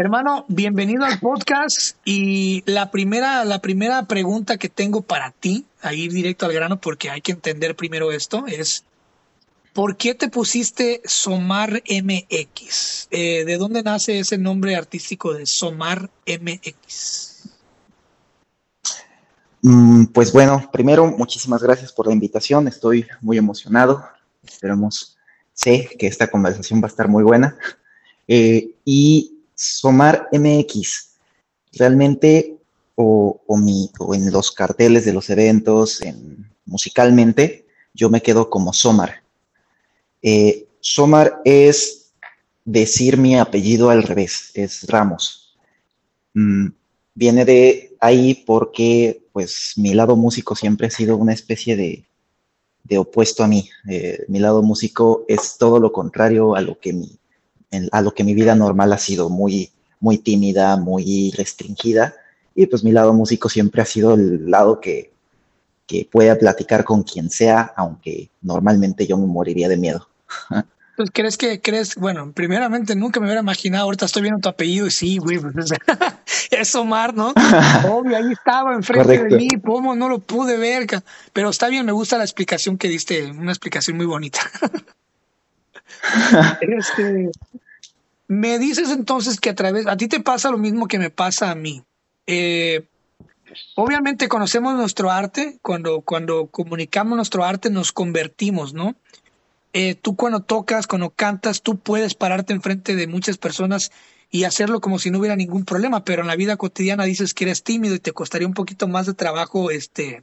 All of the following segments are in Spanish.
Hermano, bienvenido al podcast y la primera, la primera pregunta que tengo para ti, a ir directo al grano porque hay que entender primero esto, es ¿por qué te pusiste Somar MX? Eh, ¿De dónde nace ese nombre artístico de Somar MX? Mm, pues bueno, primero, muchísimas gracias por la invitación, estoy muy emocionado, esperemos, sé que esta conversación va a estar muy buena. Eh, y Somar MX, realmente, o, en los carteles de los eventos, en, musicalmente, yo me quedo como Somar. Eh, Somar es decir mi apellido al revés, es Ramos. Mm, viene de ahí porque, pues, mi lado músico siempre ha sido una especie de, opuesto a mí. Eh, mi lado músico es todo lo contrario a lo que mi a lo que mi vida normal ha sido muy, muy tímida, muy restringida. Y pues mi lado músico siempre ha sido el lado que, que pueda platicar con quien sea, aunque normalmente yo me moriría de miedo. Pues crees que crees, bueno, primeramente nunca me hubiera imaginado, ahorita estoy viendo tu apellido y sí, güey, pues, es Omar, ¿no? Obvio, ahí estaba enfrente de mí, ¿cómo no lo pude ver? Pero está bien, me gusta la explicación que diste, una explicación muy bonita. este, me dices entonces que a través, a ti te pasa lo mismo que me pasa a mí. Eh, obviamente conocemos nuestro arte, cuando, cuando comunicamos nuestro arte nos convertimos, ¿no? Eh, tú cuando tocas, cuando cantas, tú puedes pararte enfrente de muchas personas y hacerlo como si no hubiera ningún problema, pero en la vida cotidiana dices que eres tímido y te costaría un poquito más de trabajo este,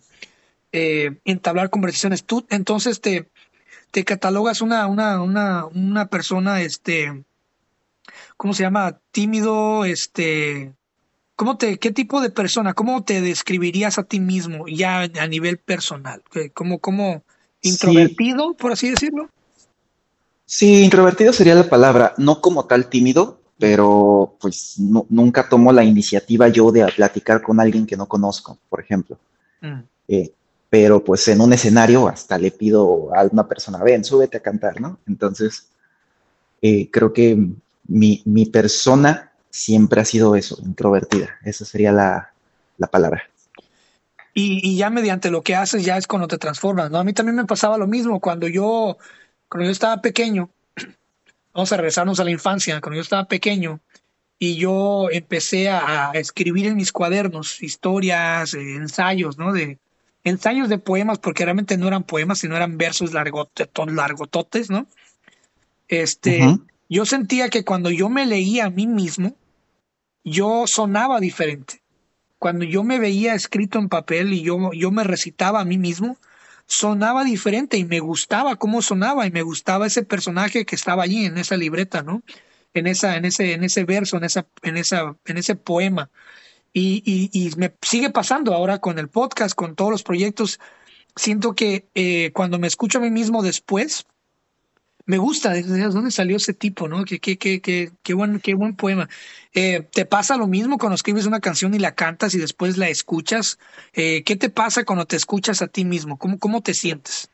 eh, entablar conversaciones. Tú entonces te, te catalogas una, una, una, una persona, este, ¿cómo se llama? Tímido, este, ¿cómo te, qué tipo de persona, cómo te describirías a ti mismo ya a nivel personal? ¿Cómo, cómo introvertido, por así decirlo? Sí, introvertido sería la palabra, no como tal tímido, pero pues nunca tomo la iniciativa yo de platicar con alguien que no conozco, por ejemplo. Mm. Eh, pero pues en un escenario hasta le pido a una persona, ven, súbete a cantar, ¿no? Entonces, eh, creo que mi, mi, persona siempre ha sido eso, introvertida, esa sería la, la palabra. Y, y, ya mediante lo que haces ya es cuando te transformas, ¿no? A mí también me pasaba lo mismo cuando yo, cuando yo estaba pequeño, vamos a regresarnos a la infancia, cuando yo estaba pequeño y yo empecé a, escribir en mis cuadernos historias, eh, ensayos, ¿no? De, ensayos de poemas, porque realmente no eran poemas, sino eran versos largototes, ¿no? Este, yo sentía que cuando yo me leía a mí mismo, yo sonaba diferente. Cuando yo me veía escrito en papel y yo, yo me recitaba a mí mismo, sonaba diferente y me gustaba cómo sonaba y me gustaba ese personaje que estaba allí en esa libreta, ¿no? En esa, en ese, en ese verso, en esa, en esa, en ese poema. Y, me sigue pasando ahora con el podcast, con todos los proyectos. Siento que eh, cuando me escucho a mí mismo después, me gusta, ¿de dónde salió ese tipo? ¿no? Qué, qué, qué, qué, qué buen, qué buen poema. Eh, ¿Te pasa lo mismo cuando escribes una canción y la cantas y después la escuchas? Eh, ¿Qué te pasa cuando te escuchas a ti mismo? ¿Cómo, cómo te sientes?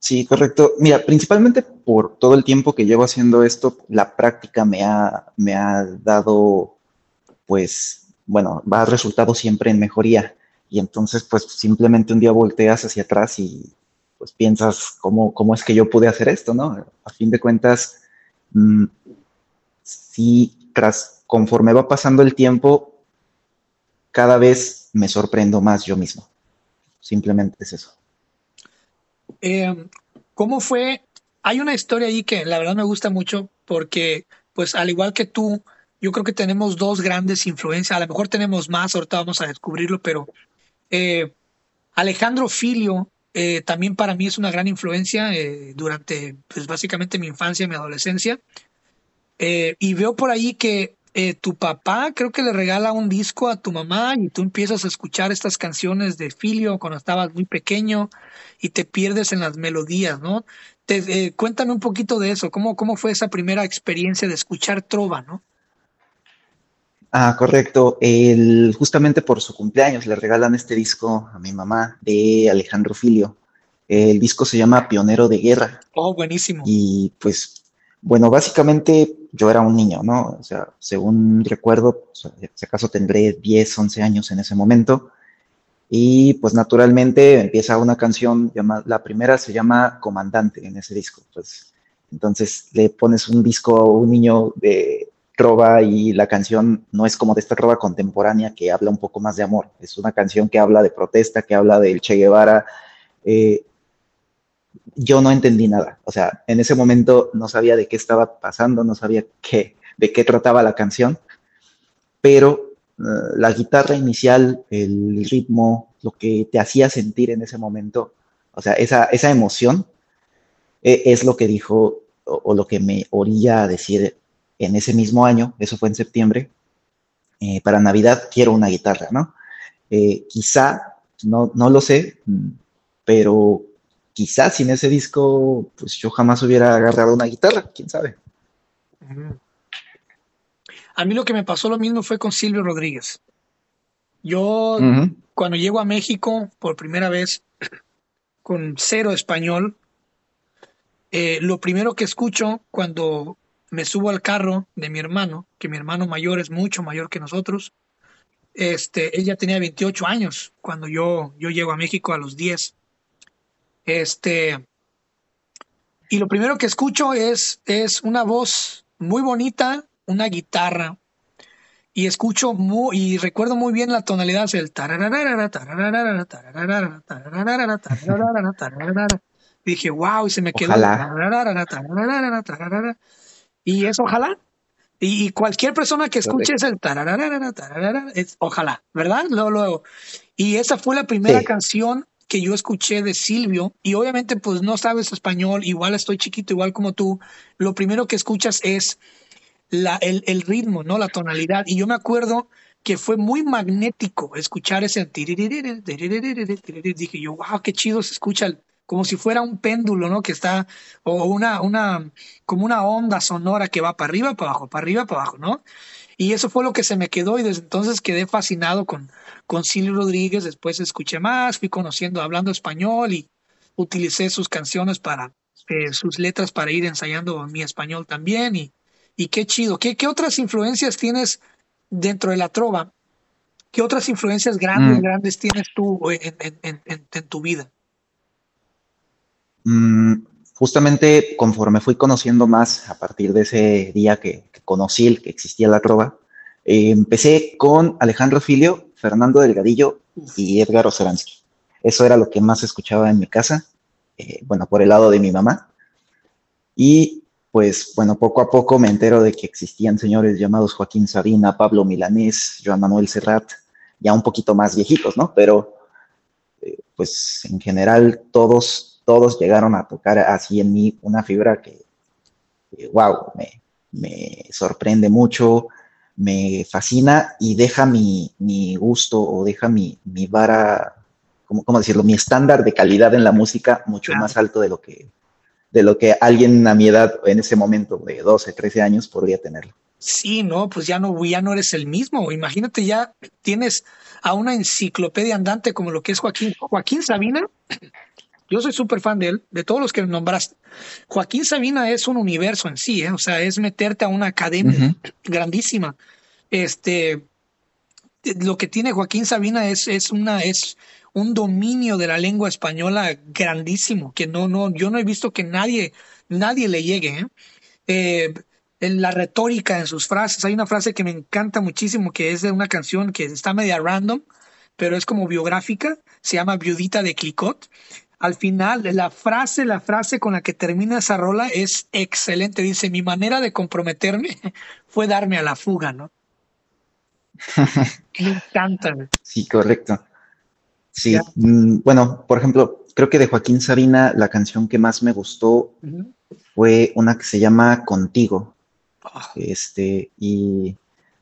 Sí, correcto. Mira, principalmente por todo el tiempo que llevo haciendo esto, la práctica me ha, me ha dado, pues, bueno, va a resultado siempre en mejoría. Y entonces, pues simplemente un día volteas hacia atrás y pues piensas, ¿cómo, cómo es que yo pude hacer esto, no? A fin de cuentas, mm, sí, tras, conforme va pasando el tiempo, cada vez me sorprendo más yo mismo. Simplemente es eso. Eh, ¿Cómo fue? Hay una historia ahí que la verdad me gusta mucho porque, pues al igual que tú, yo creo que tenemos dos grandes influencias, a lo mejor tenemos más, ahorita vamos a descubrirlo, pero eh, Alejandro Filio eh, también para mí es una gran influencia eh, durante, pues básicamente mi infancia, mi adolescencia. y veo por ahí que tu papá creo que le regala un disco a tu mamá y tú empiezas a escuchar estas canciones de Filio cuando estabas muy pequeño y te pierdes en las melodías, ¿no? Te, cuéntame un poquito de eso, ¿cómo, cómo fue esa primera experiencia de escuchar trova, ¿no? Ah, correcto. El, justamente por su cumpleaños le regalan este disco a mi mamá de Alejandro Filio. El disco se llama Pionero de Guerra. Oh, buenísimo. Y pues, bueno, básicamente yo era un niño, ¿no? O sea, según recuerdo, si acaso tendré 10, 11 años en ese momento. Y pues naturalmente empieza una canción, la primera se llama Comandante en ese disco. Pues, entonces le pones un disco a un niño de trova y la canción no es como de esta trova contemporánea que habla un poco más de amor. Es una canción que habla de protesta, que habla del Che Guevara. Eh, yo no entendí nada. O sea, en ese momento no sabía de qué estaba pasando, no sabía qué, de qué trataba la canción, pero eh, la guitarra inicial, el ritmo, lo que te hacía sentir en ese momento, o sea, esa, esa emoción eh, es lo que dijo o, lo que me orilla a decir en ese mismo año, eso fue en septiembre, eh, para Navidad quiero una guitarra, ¿no? quizá, no, no lo sé, mm, pero quizás sin ese disco, pues yo jamás hubiera agarrado una guitarra, quién sabe. A mí lo que me pasó lo mismo fue con Silvio Rodríguez. Yo, cuando llego a México por primera vez, con cero español, eh, lo primero que escucho cuando me subo al carro de mi hermano, que mi hermano mayor es mucho mayor que nosotros, este, ella tenía 28 años cuando yo, yo llego a México a los 10. Este, y lo primero que escucho es, es una voz muy bonita, una guitarra. Y escucho muy, y recuerdo muy bien la tonalidad del Dije, wow, y se me quedó. Y es ojalá. Y cualquier persona que escuche es el es ojalá, ¿verdad? Luego, luego. Y esa fue la primera canción que yo escuché de Silvio, y obviamente pues no sabes español, igual estoy chiquito, igual como tú, lo primero que escuchas es la, el, el ritmo, ¿no? La tonalidad. Y yo me acuerdo que fue muy magnético escuchar ese dije yo, wow, qué chido se escucha como si fuera un péndulo, ¿no? Que está, o una, una, como una onda sonora que va para arriba, para abajo, para arriba, para abajo, ¿no? Y eso fue lo que se me quedó y desde entonces quedé fascinado con, con Silvio Rodríguez. Después escuché más, fui conociendo, hablando español y utilicé sus canciones para, eh, sus letras para ir ensayando mi español también. Y, y qué chido. ¿Qué, ¿Qué otras influencias tienes dentro de la trova? ¿Qué otras influencias grandes, mm. grandes tienes tú en, en, en, tu vida? Mm, justamente conforme fui conociendo más a partir de ese día que, conocí que existía la trova, eh, empecé con Alejandro Filio, Fernando Delgadillo y Edgar Oceransky. Eso era lo que más escuchaba en mi casa, eh, bueno, por el lado de mi mamá. Y pues, bueno, poco a poco me entero de que existían señores llamados Joaquín Sabina, Pablo Milanés, Joan Manuel Serrat, ya un poquito más viejitos, ¿no? Pero, eh, pues, en general, todos, todos llegaron a tocar así en mí una fibra que, wow, me, me sorprende mucho, me fascina y deja mi, gusto o deja mi, mi vara, ¿cómo, ¿cómo, decirlo? Mi estándar de calidad en la música mucho más alto de lo que de lo que alguien a mi edad en ese momento de 12, 13 años podría tenerlo. Sí, no, pues ya no, ya no eres el mismo. Imagínate, ya tienes a una enciclopedia andante como lo que es Joaquín. Joaquín Sabina yo soy súper fan de él, de todos los que nombraste. Joaquín Sabina es un universo en sí, ¿eh? o sea, es meterte a una academia grandísima. Este, lo que tiene Joaquín Sabina es, es, una, es un dominio de la lengua española grandísimo, que no, no, yo no he visto que nadie, nadie le llegue. ¿eh? Eh, en la retórica en sus frases, hay una frase que me encanta muchísimo, que es de una canción que está media random, pero es como biográfica, se llama Viudita de Clicot, al final, la frase, la frase con la que termina esa rola es excelente. Dice, mi manera de comprometerme fue darme a la fuga, ¿no? Me encanta. Sí, correcto. Sí, mm, bueno, por ejemplo, creo que de Joaquín Sabina la canción que más me gustó fue una que se llama Contigo. Ah. Este, y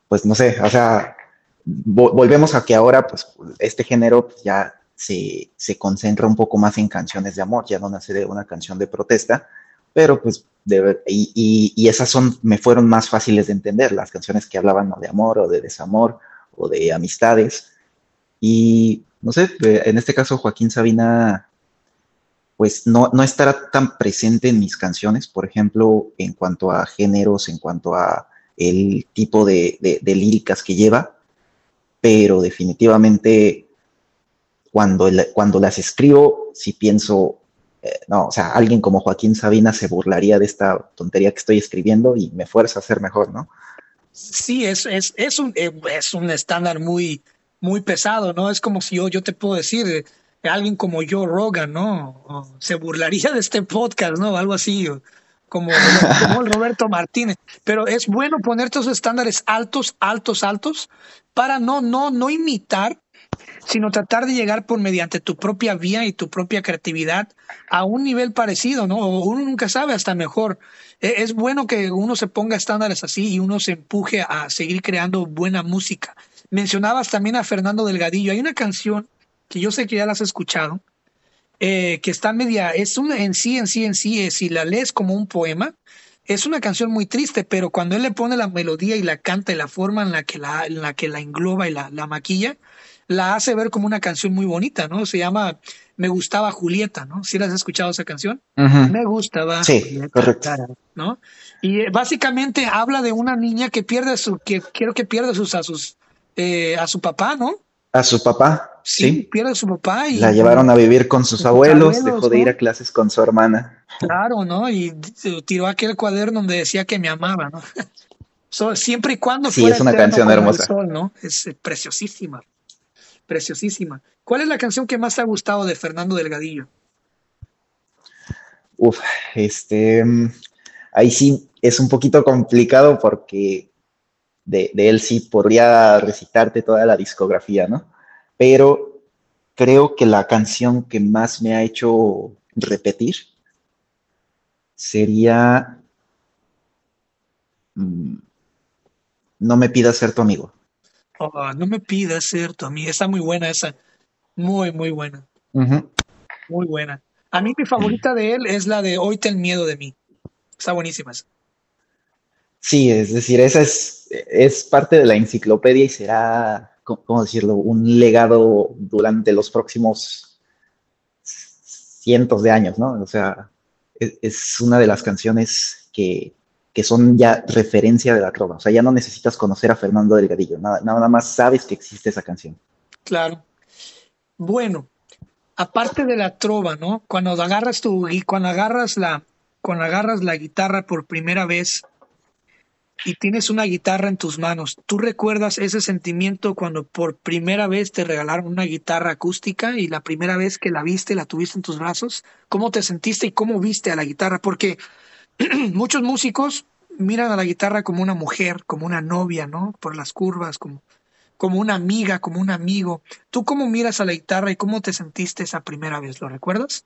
pues no sé, o sea, volvemos a que ahora, pues, este género pues, ya se, concentra un poco más en canciones de amor, ya no nace de una canción de protesta, pero pues, de, y, y, esas son, me fueron más fáciles de entender, las canciones que hablaban de amor o de desamor o de amistades. Y no sé, en este caso Joaquín Sabina, pues no, no estará tan presente en mis canciones, por ejemplo, en cuanto a géneros, en cuanto a el tipo de, líricas que lleva, pero definitivamente cuando, cuando las escribo, si pienso, eh, no, o sea, alguien como Joaquín Sabina se burlaría de esta tontería que estoy escribiendo y me fuerza a ser mejor, ¿no? Sí, es, es, es, un, eh, es un estándar muy, muy pesado, ¿no? Es como si yo, yo te puedo decir, alguien como Joe Rogan, ¿no? se burlaría de este podcast, ¿no? Algo así, como, como el Roberto Martínez. Pero es bueno poner estos estándares altos, altos, altos, para no, no, no imitar, sino tratar de llegar por mediante tu propia vía y tu propia creatividad a un nivel parecido, ¿no? Uno nunca sabe, hasta mejor. E, es bueno que uno se ponga estándares así y uno se empuje a seguir creando buena música. Mencionabas también a Fernando Delgadillo. Hay una canción que yo sé que ya las has escuchado, eh, que está media, es una en sí, en sí, en sí, eh, si la lees como un poema, es una canción muy triste, pero cuando él le pone la melodía y la canta y la forma en la que la, en la, que la engloba y la, la maquilla, la hace ver como una canción muy bonita, ¿no? Se llama Me gustaba Julieta, ¿no? ¿Sí la has escuchado esa canción? Me gustaba sí, correcto. ¿no? Y eh, básicamente habla de una niña que pierde su, que quiero que pierda sus, a sus, a su papá, ¿no? A su papá. Sí, pierde a su papá. Y, la llevaron a vivir con sus, abuelos, dejó de ir a clases con su hermana. Claro, ¿no? Y tiró aquel cuaderno donde decía que me amaba, ¿no? siempre y cuando sí, es una canción hermosa. ¿no? Es eh, preciosísima, preciosísima. ¿Cuál es la canción que más te ha gustado de Fernando Delgadillo? Uf, este, mm, ahí sí es un poquito complicado porque de, él sí podría recitarte toda la discografía, ¿no? Pero creo que la canción que más me ha hecho repetir sería mm, No me pidas ser tu amigo. Oh, no me pidas ser tu amigo. Está muy buena esa. Muy, muy buena. Muy buena. A mí mi favorita de él es la de Hoy ten miedo de mí. Está buenísima esa. Sí, es decir, esa es, es parte de la enciclopedia y será, ¿cómo decirlo?, un legado durante los próximos cientos de años, ¿no? O sea, es, una de las canciones que, que, son ya referencia de la trova. O sea, ya no necesitas conocer a Fernando Delgadillo, nada, nada más sabes que existe esa canción. Claro. Bueno, aparte de la trova, ¿no? Cuando agarras tu, cuando agarras la, cuando agarras la guitarra por primera vez, y tienes una guitarra en tus manos, ¿tú recuerdas ese sentimiento cuando por primera vez te regalaron una guitarra acústica y la primera vez que la viste, la tuviste en tus brazos? ¿Cómo te sentiste y cómo viste a la guitarra? Porque muchos músicos miran a la guitarra como una mujer, como una novia, ¿no? Por las curvas, como, como una amiga, como un amigo. ¿Tú cómo miras a la guitarra y cómo te sentiste esa primera vez? ¿Lo recuerdas?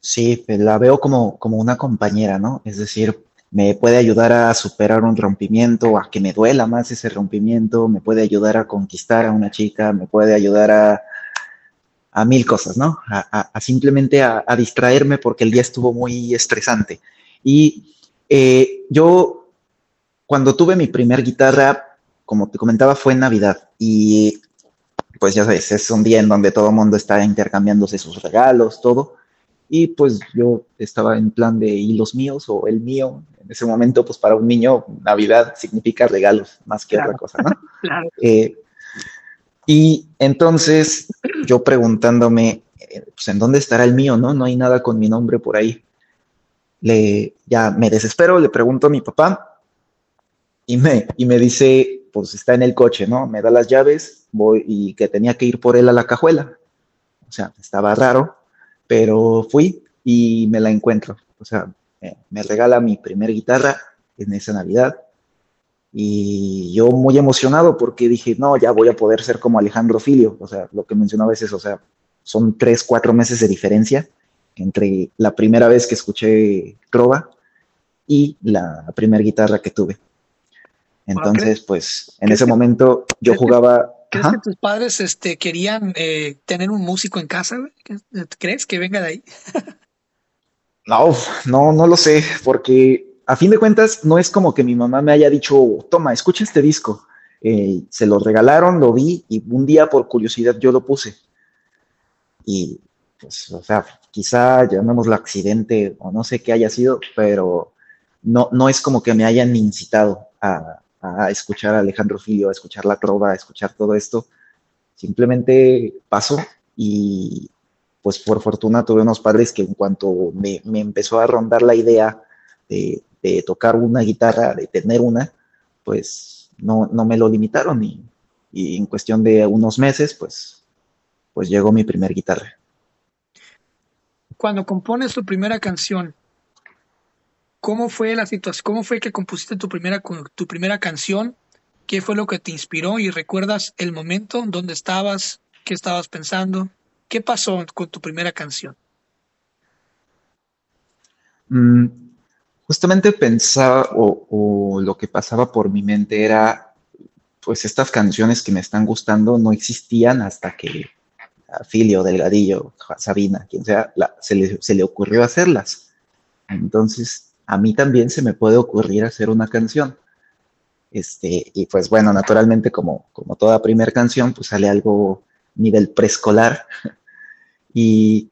Sí, la veo como, como una compañera, ¿no? Es decir, me puede ayudar a superar un rompimiento, a que me duela más ese rompimiento, me puede ayudar a conquistar a una chica, me puede ayudar a, a mil cosas, ¿no? A, simplemente a, distraerme porque el día estuvo muy estresante. Y eh, yo, cuando tuve mi primer guitarra, como te comentaba, fue en Navidad. Y pues ya sabes, es un día en donde todo el mundo está intercambiándose sus regalos, todo. Y pues yo estaba en plan de, ¿y los míos o el mío? En ese momento, pues para un niño, Navidad significa regalos más que otra cosa, ¿no? claro. Eh, y entonces yo preguntándome, eh, pues en dónde estará el mío, ¿no? No hay nada con mi nombre por ahí. Le, ya me desespero, le pregunto a mi papá y me, y me dice, pues está en el coche, ¿no? Me da las llaves, voy y que tenía que ir por él a la cajuela. O sea, estaba raro pero fui y me la encuentro. O sea, me, regala mi primer guitarra en esa Navidad. Y yo muy emocionado porque dije, no, ya voy a poder ser como Alejandro Filio. O sea, lo que mencionaba es eso, o sea, son tres, cuatro meses de diferencia entre la primera vez que escuché Trova y la primera guitarra que tuve. Entonces, pues, en ese momento yo jugaba ¿Crees que tus padres este, querían eh, tener un músico en casa? ¿Crees que venga de ahí? no, no, no lo sé, porque a fin de cuentas no es como que mi mamá me haya dicho, toma, escucha este disco. Eh, se lo regalaron, lo vi y un día por curiosidad yo lo puse. Y pues, o sea, quizá llamémoslo accidente o no sé qué haya sido, pero no, no es como que me hayan incitado a, escuchar a Alejandro Filio, a escuchar la trova, a escuchar todo esto. Simplemente pasó y pues por fortuna tuve unos padres que en cuanto me, me empezó a rondar la idea de, de, tocar una guitarra, de tener una, pues no, no me lo limitaron y, y, en cuestión de unos meses, pues, pues llegó mi primer guitarra. Cuando compones tu primera canción, ¿Cómo fue la situación? ¿Cómo fue que compusiste tu primera, tu primera canción? ¿Qué fue lo que te inspiró? ¿Y recuerdas el momento? ¿Dónde estabas? ¿Qué estabas pensando? ¿Qué pasó con tu primera canción? Mm, justamente pensaba o, lo que pasaba por mi mente era, pues estas canciones que me están gustando no existían hasta que a Filio, Delgadillo, Sabina, quien sea, se, le, se le ocurrió hacerlas. Entonces a mí también se me puede ocurrir hacer una canción. Este, y pues bueno, naturalmente como, como toda primera canción, pues sale algo nivel preescolar. Y,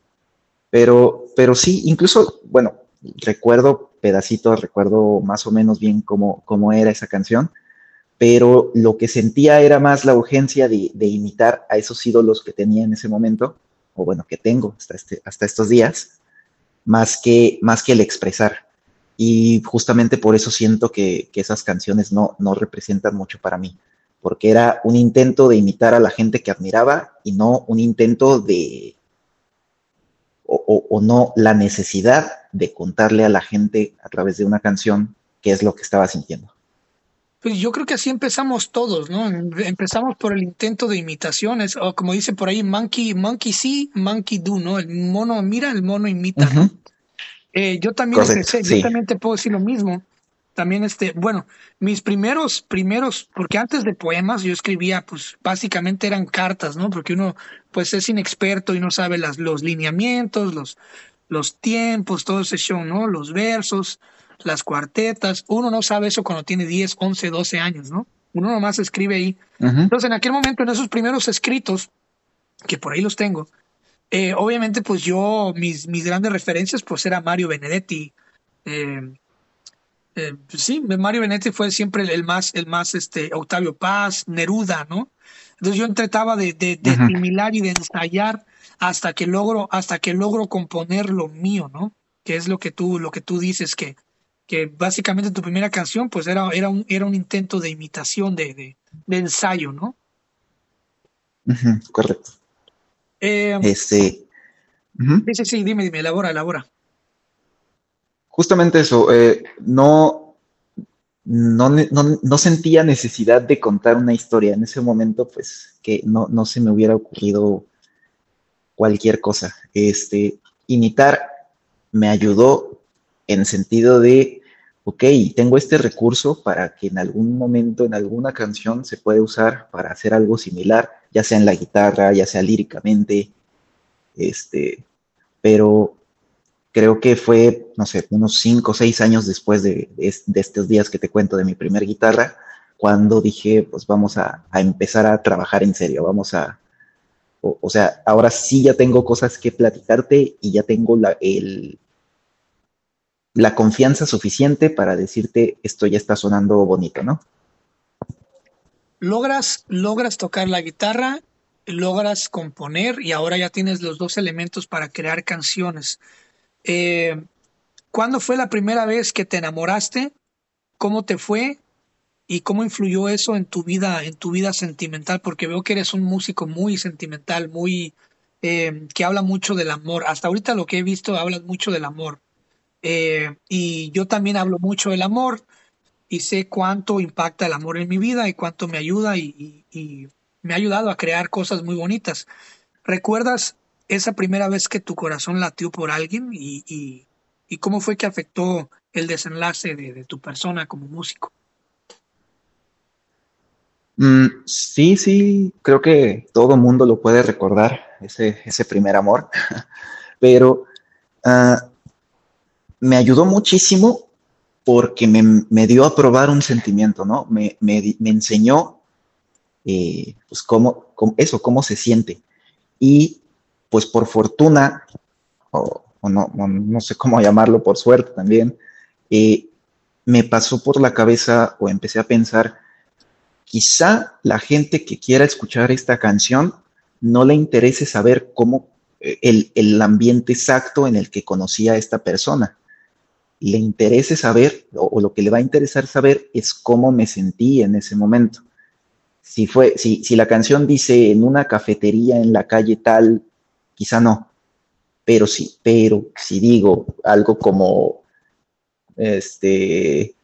pero, pero sí, incluso, bueno, recuerdo pedacitos, recuerdo más o menos bien cómo, cómo era esa canción, pero lo que sentía era más la urgencia de, imitar a esos ídolos que tenía en ese momento, o bueno, que tengo hasta, este, hasta estos días, más que, más que el expresar. Y justamente por eso siento que, que esas canciones no, no representan mucho para mí, porque era un intento de imitar a la gente que admiraba y no un intento de, o, o, o, no la necesidad de contarle a la gente a través de una canción qué es lo que estaba sintiendo. Pues yo creo que así empezamos todos, ¿no? Empezamos por el intento de imitaciones, o como dice por ahí, monkey, monkey see, monkey do, ¿no? El mono mira, el mono imita. Uh -huh. Eh, yo también Correcto, empecé, sí. yo también te puedo decir lo mismo. También este, bueno, mis primeros, primeros, porque antes de poemas yo escribía, pues básicamente eran cartas, ¿no? Porque uno, pues es inexperto y no sabe las, los lineamientos, los, los tiempos, todo ese show, ¿no? Los versos, las cuartetas. Uno no sabe eso cuando tiene 10, 11, 12 años, ¿no? Uno nomás escribe ahí. Uh -huh. Entonces, en aquel momento, en esos primeros escritos, que por ahí los tengo, eh, obviamente, pues yo, mis, mis grandes referencias, pues era Mario Benedetti. Eh, eh, sí, Mario Benedetti fue siempre el más, el más, este, Octavio Paz, Neruda, ¿no? Entonces yo trataba de, de, de asimilar y de ensayar hasta que logro, hasta que logro componer lo mío, ¿no? Que es lo que tú, lo que tú dices que, que básicamente tu primera canción, pues era, era un, era un intento de imitación, de, de, de ensayo, ¿no? Uh -huh, correcto. Eh, este. Uh -huh. Sí, sí, dime, dime, elabora, elabora. Justamente eso, eh, no, no, no, no, sentía necesidad de contar una historia en ese momento, pues que no, no se me hubiera ocurrido cualquier cosa. Este, imitar me ayudó en sentido de, ok, tengo este recurso para que en algún momento, en alguna canción, se puede usar para hacer algo similar, ya sea en la guitarra, ya sea líricamente, este, pero creo que fue, no sé, unos cinco o seis años después de, de, estos días que te cuento de mi primer guitarra, cuando dije, pues vamos a, a empezar a trabajar en serio, vamos a, o, o, sea, ahora sí ya tengo cosas que platicarte y ya tengo la, el, la confianza suficiente para decirte esto ya está sonando bonito, ¿no? Logras, logras tocar la guitarra, logras componer y ahora ya tienes los dos elementos para crear canciones. Eh, ¿Cuándo fue la primera vez que te enamoraste? ¿Cómo te fue? ¿Y cómo influyó eso en tu vida, en tu vida sentimental? Porque veo que eres un músico muy sentimental, muy eh, que habla mucho del amor. Hasta ahorita lo que he visto hablas mucho del amor. Eh, y yo también hablo mucho del amor y sé cuánto impacta el amor en mi vida y cuánto me ayuda y, me ha ayudado a crear cosas muy bonitas. ¿Recuerdas esa primera vez que tu corazón latió por alguien y, y, cómo fue que afectó el desenlace de, tu persona como músico? Mm, sí, sí, creo que todo mundo lo puede recordar, ese, ese primer amor, pero uh, me ayudó muchísimo porque me, me, dio a probar un sentimiento, ¿no? Me, me, me enseñó, eh, pues, cómo, cómo, eso, cómo se siente. Y pues por fortuna, o, no, no, sé cómo llamarlo, por suerte también, eh, me pasó por la cabeza o empecé a pensar, quizá la gente que quiera escuchar esta canción no le interese saber cómo eh, el, ambiente exacto en el que conocía a esta persona. Le interese saber, o, lo que le va a interesar saber es cómo me sentí en ese momento. Si, fue, si, si la canción dice en una cafetería en la calle tal, quizá no. Pero sí, pero si digo algo como este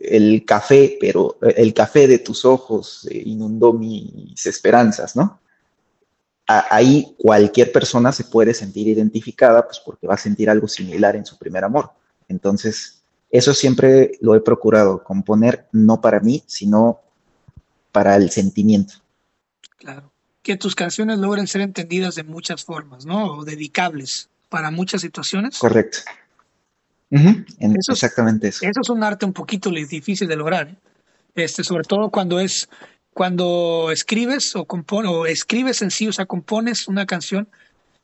el café, pero el café de tus ojos eh, inundó mis esperanzas, ¿no? ahí cualquier persona se puede sentir identificada, pues porque va a sentir algo similar en su primer amor. Entonces, eso siempre lo he procurado, componer no para mí, sino para el sentimiento. Claro. Que tus canciones logren ser entendidas de muchas formas, ¿no? O dedicables para muchas situaciones. Correcto. exactamente eso. Eso es un arte un poquito difícil de lograr, ¿eh? este, sobre todo cuando es cuando escribes o, compones, o escribes en sí, o sea, compones una canción,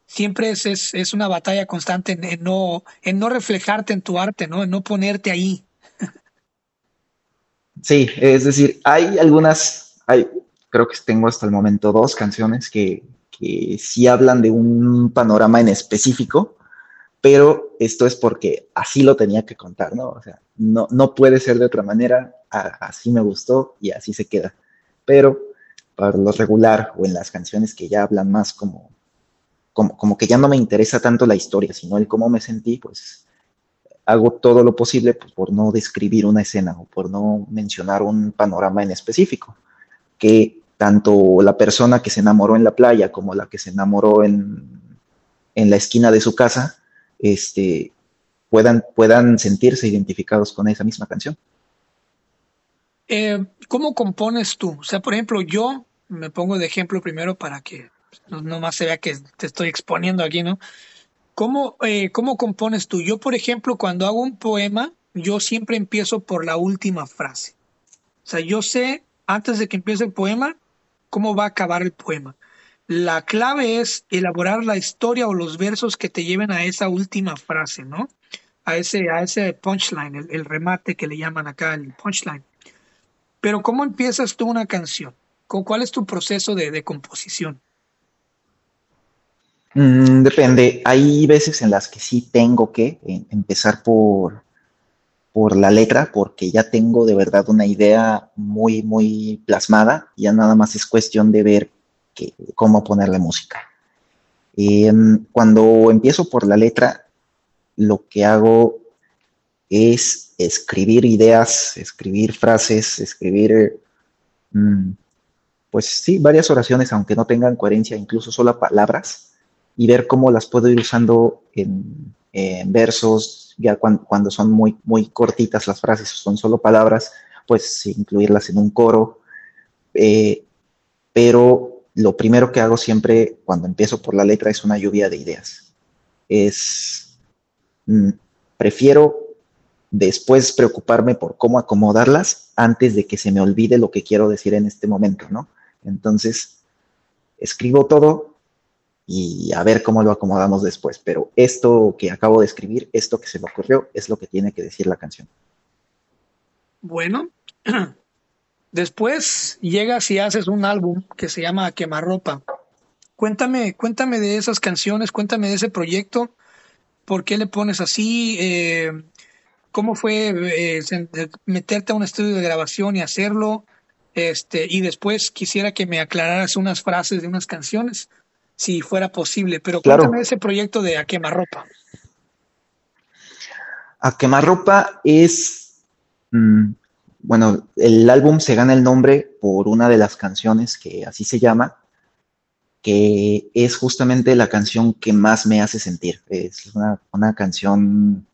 siempre es, es, una batalla constante en, no, en no reflejarte en tu arte, ¿no? En no ponerte ahí. Sí, es decir, hay algunas, hay, creo que tengo hasta el momento dos canciones que, que sí hablan de un panorama en específico, pero esto es porque así lo tenía que contar, ¿no? O sea, no, no puede ser de otra manera, así me gustó y así se queda pero para lo regular o en las canciones que ya hablan más como, como, que ya no me interesa tanto la historia, sino el cómo me sentí, pues hago todo lo posible pues, por no describir una escena o por no mencionar un panorama en específico, que tanto la persona que se enamoró en la playa como la que se enamoró en, en la esquina de su casa, este, puedan, puedan sentirse identificados con esa misma canción. Eh, ¿Cómo compones tú? O sea, por ejemplo, yo me pongo de ejemplo primero para que no, más se vea que te estoy exponiendo aquí, ¿no? ¿Cómo, eh, ¿Cómo compones tú? Yo, por ejemplo, cuando hago un poema, yo siempre empiezo por la última frase. O sea, yo sé, antes de que empiece el poema, cómo va a acabar el poema. La clave es elaborar la historia o los versos que te lleven a esa última frase, ¿no? A ese, a ese punchline, el, remate que le llaman acá, el punchline. Pero ¿cómo empiezas tú una canción? ¿Cuál es tu proceso de, composición? Mm, depende. Hay veces en las que sí tengo que eh, empezar por, por la letra, porque ya tengo de verdad una idea muy, muy plasmada. Ya nada más es cuestión de ver cómo ponerle música. Em, cuando empiezo por la letra, lo que hago es escribir ideas, escribir frases, escribir, mm, pues sí, varias oraciones, aunque no tengan coherencia, incluso solo palabras, y ver cómo las puedo ir usando en, versos, ya cuando, son muy, muy cortitas las frases, son solo palabras, pues incluirlas en un coro. Eh, pero lo primero que hago siempre cuando empiezo por la letra es una lluvia de ideas. Es, mm, prefiero después preocuparme por cómo acomodarlas antes de que se me olvide lo que quiero decir en este momento, ¿no? Entonces, escribo todo y a ver cómo lo acomodamos después, pero esto que acabo de escribir, esto que se me ocurrió, es lo que tiene que decir la canción. Bueno, después llegas y haces un álbum que se llama Quemarropa. Cuéntame, cuéntame de esas canciones, cuéntame de ese proyecto, ¿por qué le pones así? Eh, cómo fue eh, meterte a un estudio de grabación y hacerlo. Este, y después quisiera que me aclararas unas frases de unas canciones, si fuera posible. Pero cuéntame ese proyecto de A Quemarropa. A Quemarropa es. Mm, bueno, el álbum se gana el nombre por una de las canciones que así se llama, que es justamente la canción que más me hace sentir. Es una, una canción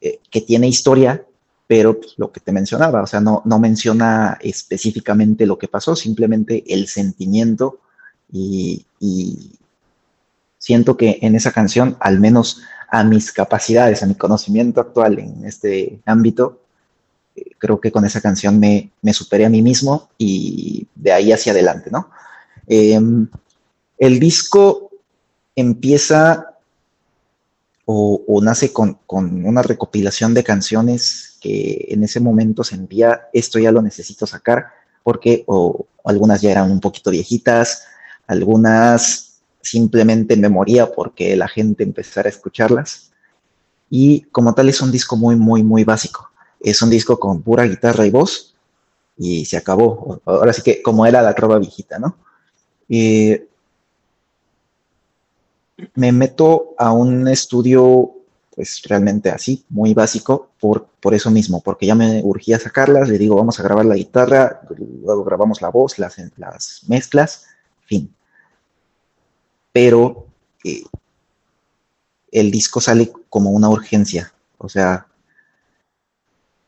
eh, que tiene historia, pero pues, lo que te mencionaba, o sea, no, no menciona específicamente lo que pasó, simplemente el sentimiento y, siento que en esa canción, al menos a mis capacidades, a mi conocimiento actual en este ámbito, eh, creo que con esa canción me, me, superé a mí mismo y de ahí hacia adelante, ¿no? Em, El disco empieza o, nace con, una recopilación de canciones que en ese momento sentía, esto ya lo necesito sacar, porque o, algunas ya eran un poquito viejitas, algunas simplemente en memoria porque la gente empezara a escucharlas. Y como tal es un disco muy, muy, muy básico. Es un disco con pura guitarra y voz y se acabó. Ahora sí que como era la trova viejita, ¿no? Eh, me meto a un estudio, pues realmente así, muy básico, por, por eso mismo, porque ya me urgía sacarlas, le digo, vamos a grabar la guitarra, luego grabamos la voz, las, las mezclas, fin. Pero eh, el disco sale como una urgencia, o sea,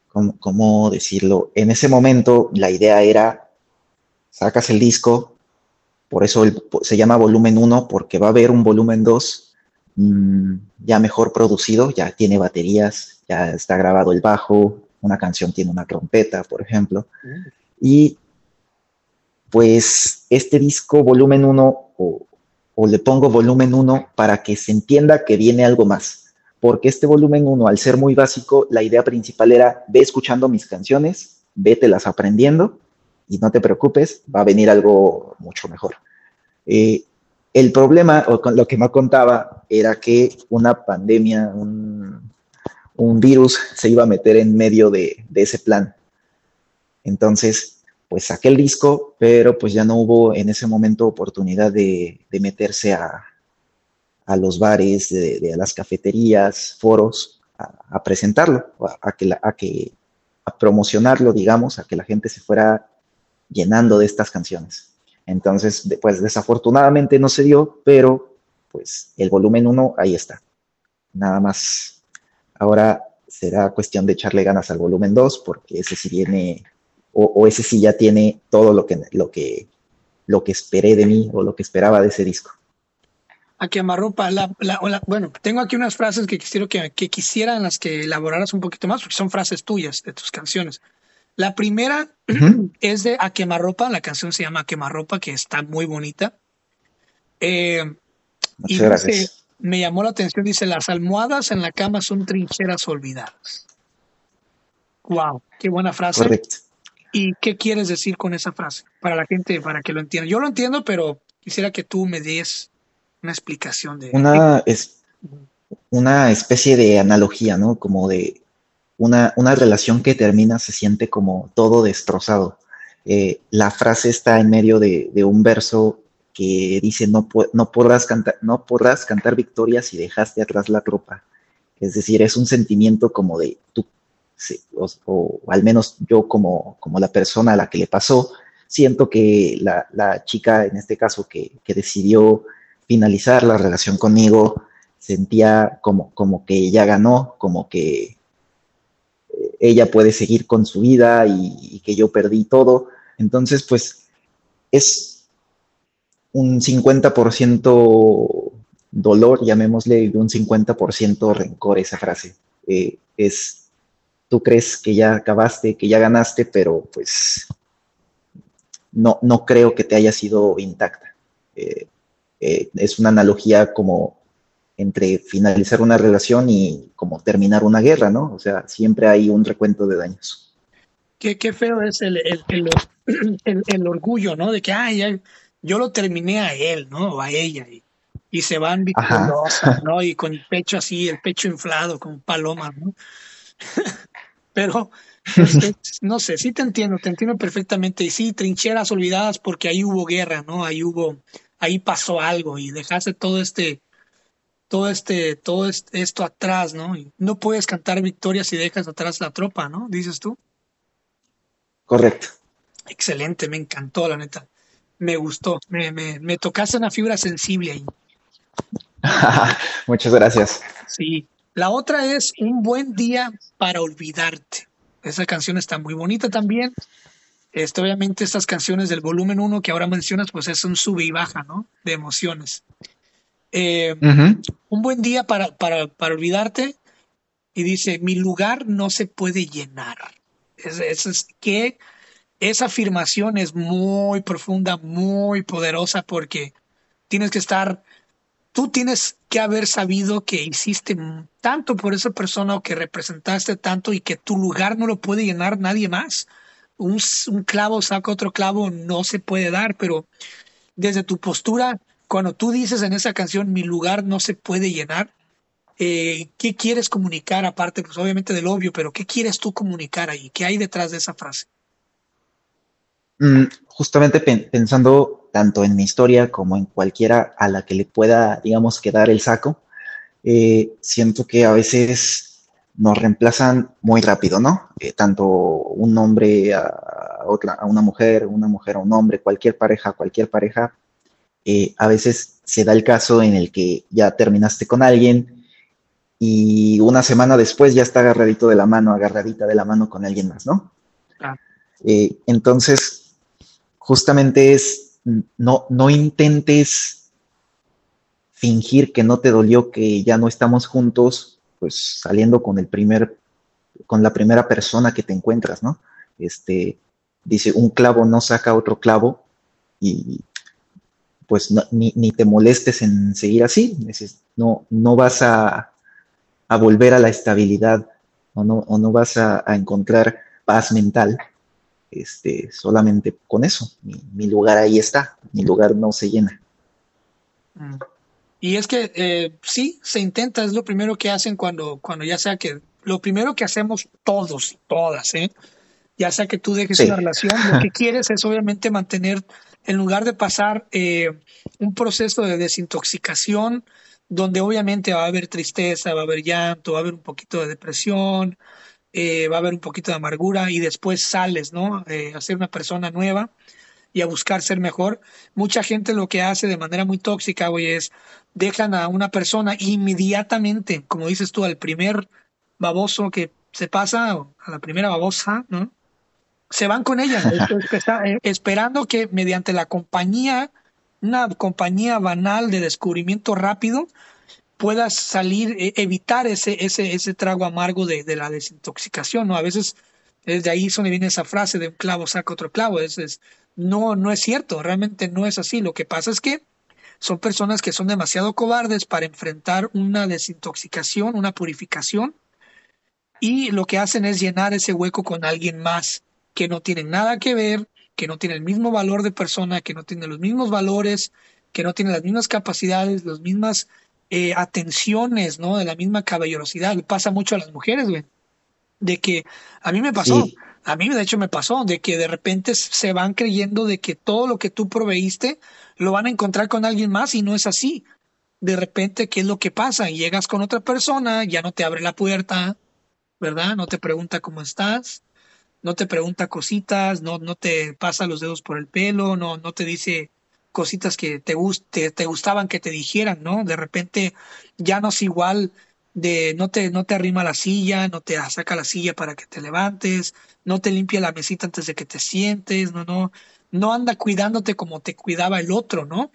¿cómo, decirlo? En ese momento la idea era, sacas el disco, por eso se llama volumen 1, porque va a haber un volumen 2 mm, ya mejor producido, ya tiene baterías, ya está grabado el bajo, una canción tiene una trompeta, por ejemplo. Mm. Y pues este disco volumen 1, o, o le pongo volumen 1 para que se entienda que viene algo más. Porque este volumen 1, al ser muy básico, la idea principal era, ve escuchando mis canciones, las aprendiendo y no te preocupes, va a venir algo mucho mejor. Eh, el problema, o con lo que me contaba, era que una pandemia, un, virus se iba a meter en medio de, ese plan. Entonces, pues saqué el disco, pero pues ya no hubo en ese momento oportunidad de, meterse a, los bares, de, a las cafeterías, foros, a, presentarlo, a, que que, a promocionarlo, digamos, a que la gente se fuera llenando de estas canciones. Entonces, pues desafortunadamente no se dio, pero pues el volumen 1 ahí está. Nada más. Ahora será cuestión de echarle ganas al volumen 2 porque ese sí viene, o, ese sí ya tiene todo lo que, lo, que, lo que esperé de mí o lo que esperaba de ese disco. A quemarropa, la, la, bueno, tengo aquí unas frases que quisiera que, que quisiera las que elaboraras un poquito más porque son frases tuyas de tus canciones. La primera es de A Quemarropa, la canción se llama A Quemarropa, que está muy bonita. Eh, y gracias. me llamó la atención, dice, las almohadas en la cama son trincheras olvidadas. Wow, qué buena frase. Correcto. ¿Y qué quieres decir con esa frase? Para la gente, para que lo entienda. Yo lo entiendo, pero quisiera que tú me des una explicación de... Una, es, una especie de analogía, ¿no? Como de una, relación que termina se siente como todo destrozado. Eh, la frase está en medio de, un verso que dice no, no, podrás cantar, no podrás cantar victoria si dejaste atrás la tropa. Es decir, es un sentimiento como de tú, o, al menos yo como, como la persona a la que le pasó, siento que la, chica, en este caso, que, que, decidió finalizar la relación conmigo, sentía como, como que ya ganó, como que ella puede seguir con su vida y, que yo perdí todo. Entonces, pues es un 50% dolor, llamémosle, y un 50% rencor esa frase. Eh, es, tú crees que ya acabaste, que ya ganaste, pero pues no, no creo que te haya sido intacta. Eh, eh, es una analogía como entre finalizar una relación y como terminar una guerra, ¿no? O sea, siempre hay un recuento de daños. Qué, qué feo es el, el, orgullo, ¿no? De que, ay, yo lo terminé a él, ¿no? O a ella. Y, y se van victoriosas, ¿no? Y con el pecho así, el pecho inflado, como paloma, ¿no? Pero, no sé, sí te entiendo, te entiendo perfectamente. Y sí, trincheras olvidadas porque ahí hubo guerra, ¿no? Ahí hubo, ahí pasó algo y dejaste todo este, todo este, todo esto atrás, ¿no? no puedes cantar victoria si dejas atrás la tropa, ¿no? Dices tú. Correcto. Excelente, me encantó, la neta. Me gustó, me, me, me tocaste una fibra sensible ahí. Muchas gracias. Sí. La otra es Un buen día para olvidarte. Esa canción está muy bonita también. Este, obviamente estas canciones del volumen 1 que ahora mencionas, pues es un sube y baja, ¿no? De emociones. Eh, un buen día para, para, para, olvidarte y dice, mi lugar no se puede llenar. Es, es, que esa afirmación es muy profunda, muy poderosa porque tienes que estar, tú tienes que haber sabido que hiciste tanto por esa persona o que representaste tanto y que tu lugar no lo puede llenar nadie más. Un, clavo saca otro clavo, no se puede dar, pero desde tu postura, cuando tú dices en esa canción, mi lugar no se puede llenar, eh, ¿qué quieres comunicar aparte, pues obviamente del obvio, pero qué quieres tú comunicar ahí? ¿Qué hay detrás de esa frase? Mm, justamente pensando tanto en mi historia como en cualquiera a la que le pueda, digamos, quedar el saco, eh, siento que a veces nos reemplazan muy rápido, ¿no? Eh, tanto un hombre a, otra, a una mujer, una mujer a un hombre, cualquier pareja, cualquier pareja, eh, a veces se da el caso en el que ya terminaste con alguien y una semana después ya está agarradito de la mano, agarradita de la mano con alguien más, ¿no? Ah. entonces, justamente es, no, no intentes fingir que no te dolió que ya no estamos juntos, pues saliendo con el primer, con la primera persona que te encuentras, ¿no? Este, dice, un clavo no saca otro clavo y pues ni, te molestes en seguir así, no, no vas a, volver a la estabilidad o no, o no vas a encontrar paz mental este, solamente con eso. Mi, lugar ahí está, mi lugar no se llena. Mm. Y es que eh, sí, se intenta, es lo primero que hacen cuando, cuando ya sea que, lo primero que hacemos todos, todas, ¿eh? ya sea que tú dejes una relación, lo que quieres es obviamente mantener, en lugar de pasar eh, un proceso de desintoxicación, donde obviamente va a haber tristeza, va a haber llanto, va a haber un poquito de depresión, eh, va a haber un poquito de amargura y después sales, ¿no? Eh, a ser una persona nueva y a buscar ser mejor. Mucha gente lo que hace de manera muy tóxica, güey, es dejan a una persona inmediatamente, como dices tú, al primer baboso que se pasa, a la primera babosa, ¿no? Se van con ella, eh, esperando que mediante la compañía, una compañía banal de descubrimiento rápido, puedas salir, e, evitar ese, ese, ese trago amargo de, de, la desintoxicación, ¿no? A veces desde ahí donde viene esa frase de un clavo saca otro clavo, es, es, no, no es cierto, realmente no es así. Lo que pasa es que son personas que son demasiado cobardes para enfrentar una desintoxicación, una purificación, y lo que hacen es llenar ese hueco con alguien más que no tiene nada que ver, que no tiene el mismo valor de persona, que no tiene los mismos valores, que no tiene las mismas capacidades, las mismas eh, atenciones, ¿no? De la misma caballerosidad. Le pasa mucho a las mujeres, güey. De que a mí me pasó, a mí de hecho me pasó, de que de repente se van creyendo de que todo lo que tú proveíste lo van a encontrar con alguien más y no es así. De repente, ¿qué es lo que pasa? Llegas con otra persona, ya no te abre la puerta, ¿verdad? No te pregunta cómo estás, no te pregunta cositas, no, no te pasa los dedos por el pelo, no, no te dice cositas que te, guste, te gustaban que te dijeran, ¿no? De repente ya no es igual de no te, no te arrima la silla, no te saca la silla para que te levantes, no te limpia la mesita antes de que te sientes, no, no, no anda cuidándote como te cuidaba el otro, ¿no?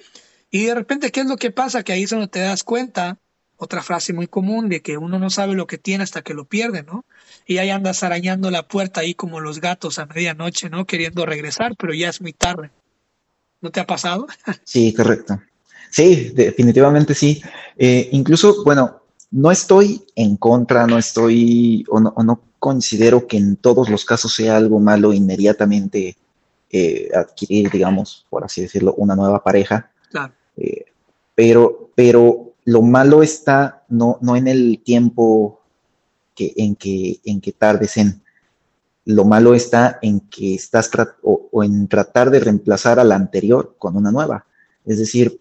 Y de repente, ¿qué es lo que pasa? Que ahí es donde te das cuenta, otra frase muy común, de que uno no sabe lo que tiene hasta que lo pierde, ¿no? Y ahí andas arañando la puerta ahí como los gatos a medianoche, ¿no? Queriendo regresar, pero ya es muy tarde. ¿No te ha pasado? Sí, correcto. Sí, definitivamente sí. Eh, incluso, bueno, no estoy en contra, no estoy o no, considero que en todos los casos sea algo malo inmediatamente eh, adquirir, digamos, por así decirlo, una nueva pareja. Claro. Eh, pero, pero lo malo está no, no en el tiempo que, en, que, en que tardes en, lo malo está en que estás o, en tratar de reemplazar a la anterior con una nueva. Es decir,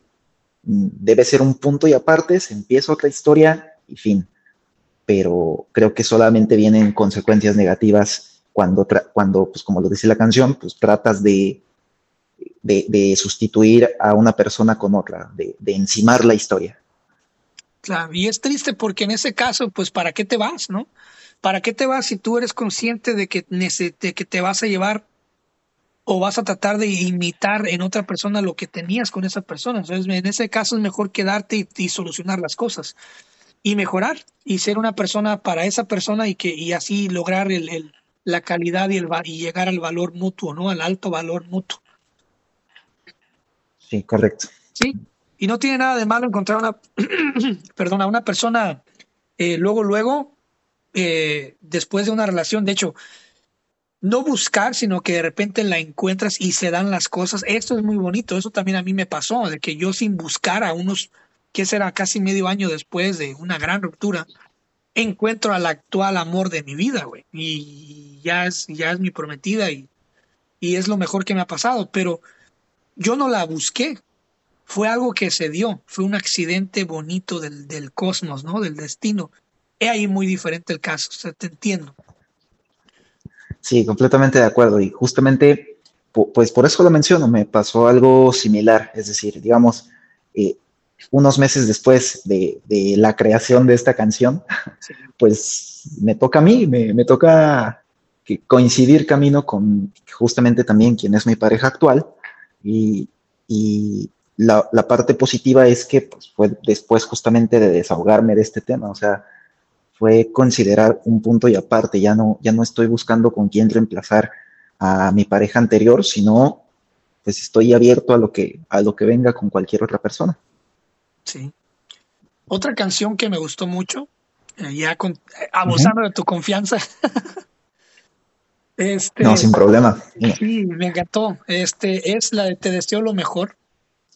mm, debe ser un punto y aparte, se empieza otra historia y fin. Pero creo que solamente vienen consecuencias negativas cuando, cuando pues como lo dice la canción, pues tratas de, de, sustituir a una persona con otra, de, de encimar la historia. Claro, y es triste porque en ese caso, pues, ¿para qué te vas, no? ¿Para qué te vas si tú eres consciente de que, que te vas a llevar o vas a tratar de imitar en otra persona lo que tenías con esa persona? Entonces, en ese caso es mejor quedarte y, solucionar las cosas y mejorar y ser una persona para esa persona y que y así lograr el, la calidad y, el, y llegar al valor mutuo, ¿no? Al alto valor mutuo. Sí, correcto. Sí. Y no tiene nada de malo encontrar una, perdona, una persona eh, luego, luego, eh, después de una relación. De hecho, no buscar, sino que de repente la encuentras y se dan las cosas. Esto es muy bonito. Eso también a mí me pasó, de que yo sin buscar a unos, que será casi medio año después de una gran ruptura, encuentro al actual amor de mi vida, güey. Y ya es, ya es mi prometida y, y es lo mejor que me ha pasado. Pero yo no la busqué. Fue algo que se dio. Fue un accidente bonito del, del cosmos, ¿no? Del destino. Es ahí muy diferente el caso. O sea, te entiendo. Sí, completamente de acuerdo. Y justamente, pues por eso lo menciono, me pasó algo similar. Es decir, digamos, eh, unos meses después de, la creación de esta canción, pues me toca a mí, me, toca coincidir camino con justamente también quien es mi pareja actual. Y, la, parte positiva es que pues, fue después justamente de desahogarme de este tema, o sea, fue considerar un punto y aparte, ya no, ya no estoy buscando con quién reemplazar a mi pareja anterior, sino pues estoy abierto a lo que, a lo que venga con cualquier otra persona. Sí. Otra canción que me gustó mucho, eh, ya con, eh, abusando de tu confianza. este, no, sin problema. Sí, me encantó. Este es la de Te deseo lo mejor,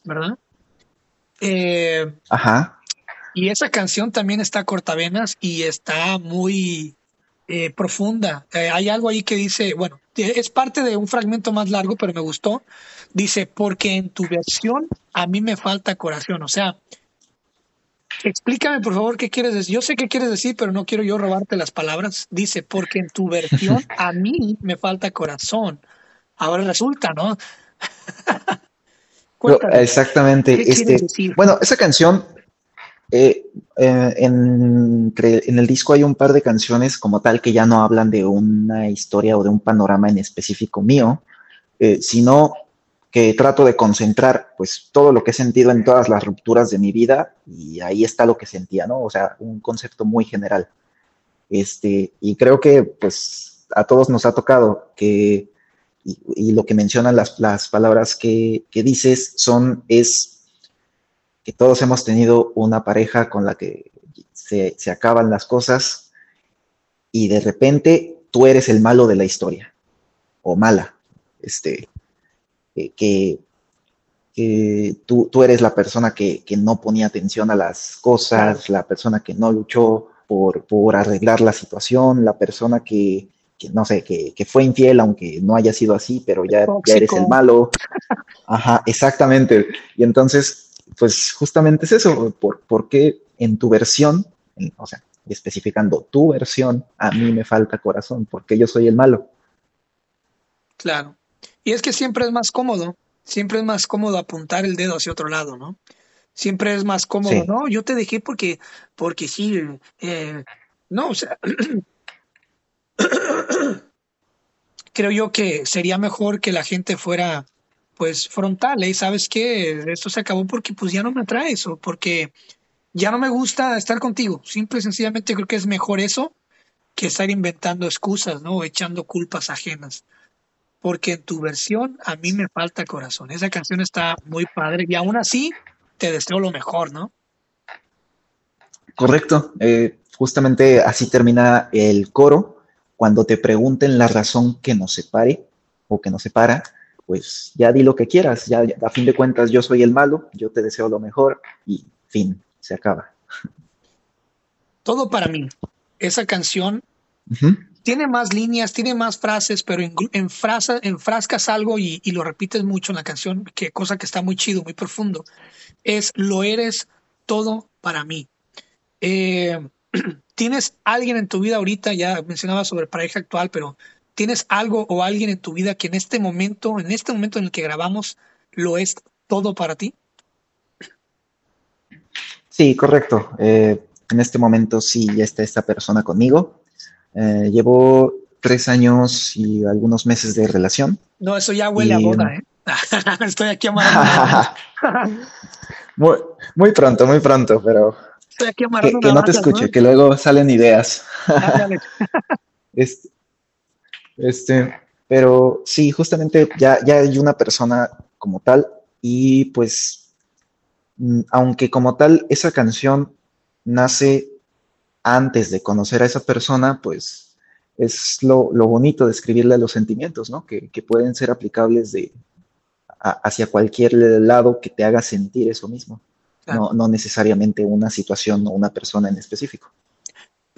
¿verdad? Eh, Ajá. Y esa canción también está cortavenas y está muy profunda. hay algo ahí que dice, bueno, es parte de un fragmento más largo, pero me gustó. Dice, porque en tu versión a mí me falta corazón. O sea, Explícame, por favor, qué quieres decir. Yo sé qué quieres decir, pero no quiero yo robarte las palabras. Dice, porque en tu versión a mí me falta corazón. Ahora resulta, ¿no? exactamente. Este, bueno, esa canción, eh, eh, en, el disco hay un par de canciones como tal que ya no hablan de una historia o de un panorama en específico mío, eh, sino que trato de concentrar pues todo lo que he sentido en todas las rupturas de mi vida y ahí está lo que sentía, ¿no? O sea, un concepto muy general. Este, y creo que pues a todos nos ha tocado que, y, lo que mencionan las, las palabras que, que, dices son, es que todos hemos tenido una pareja con la que se, se acaban las cosas y de repente tú eres el malo de la historia o mala. Este, que, tú, tú, eres la persona que, no ponía atención a las cosas, la persona que no luchó por, por arreglar la situación, la persona que, no sé, que, fue infiel, aunque no haya sido así, pero ya, eres el malo. Ajá, exactamente. Y entonces, pues justamente es eso, ¿por, por qué en tu versión, o sea, especificando tu versión, a mí me falta corazón, porque yo soy el malo? Claro. Y es que siempre es más cómodo, siempre es más cómodo apuntar el dedo hacia otro lado, ¿no? Siempre es más cómodo, no, yo te dejé porque, porque sí, eh, no, o sea, creo yo que sería mejor que la gente fuera, pues, frontal, ¿eh? ¿Sabes qué? Esto se acabó porque, pues, ya no me atraes o porque ya no me gusta estar contigo. Simple y sencillamente creo que es mejor eso que estar inventando excusas, ¿no? Echando culpas ajenas porque en tu versión a mí me falta corazón. Esa canción está muy padre y aún así te deseo lo mejor, ¿no? Correcto. Eh, justamente así termina el coro. Cuando te pregunten la razón que nos separe o que nos separa, pues ya di lo que quieras. Ya, a fin de cuentas yo soy el malo, yo te deseo lo mejor y fin, se acaba. Todo para mí. Esa canción tiene más líneas, tiene más frases, pero en, en enfrascas algo y, lo repites mucho en la canción, que cosa que está muy chido, muy profundo, es lo eres todo para mí. Eh, ¿Tienes alguien en tu vida ahorita, ya mencionaba sobre pareja actual, pero ¿tienes algo o alguien en tu vida que en este momento, en este momento en el que grabamos, lo es todo para ti? Sí, correcto. Eh, en este momento sí ya está esta persona conmigo. Eh, llevo tres años y algunos meses de relación. No, eso ya huele a boda, ¿eh? Estoy aquí amarrando. muy, muy pronto, muy pronto, pero Estoy aquí que, que no te escuche, que luego salen ideas. este, este, pero sí, justamente ya, ya hay una persona como tal y pues mm, aunque como tal esa canción nace antes de conocer a esa persona, pues es lo, bonito de escribirle a los sentimientos, ¿no? Que, pueden ser aplicables de, hacia cualquier lado que te haga sentir eso mismo, no, no necesariamente una situación o una persona en específico.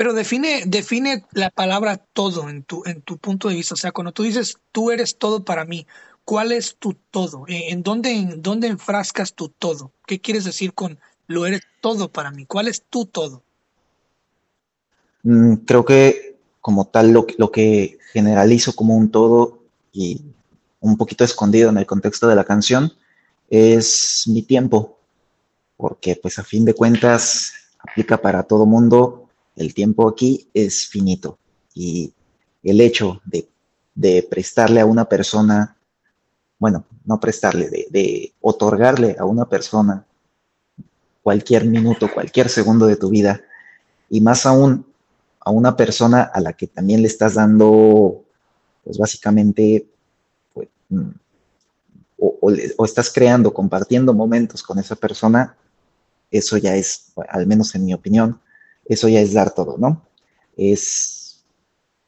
Pero define, define la palabra todo en tu, en tu punto de vista. O sea, cuando tú dices tú eres todo para mí, ¿cuál es tu todo? ¿En dónde, en dónde enfrascas tu todo? ¿Qué quieres decir con lo eres todo para mí? ¿Cuál es tu todo? Mm, creo que como tal lo, lo que generalizo como un todo y un poquito escondido en el contexto de la canción es mi tiempo, porque pues a fin de cuentas aplica para todo mundo el tiempo aquí es finito. Y el hecho de, prestarle a una persona, bueno, no prestarle, de, otorgarle a una persona cualquier minuto, cualquier segundo de tu vida, y más aún a una persona a la que también le estás dando, pues básicamente, pues, mm, o, estás creando, compartiendo momentos con esa persona, eso ya es, al menos en mi opinión, eso ya es dar todo, ¿no? Es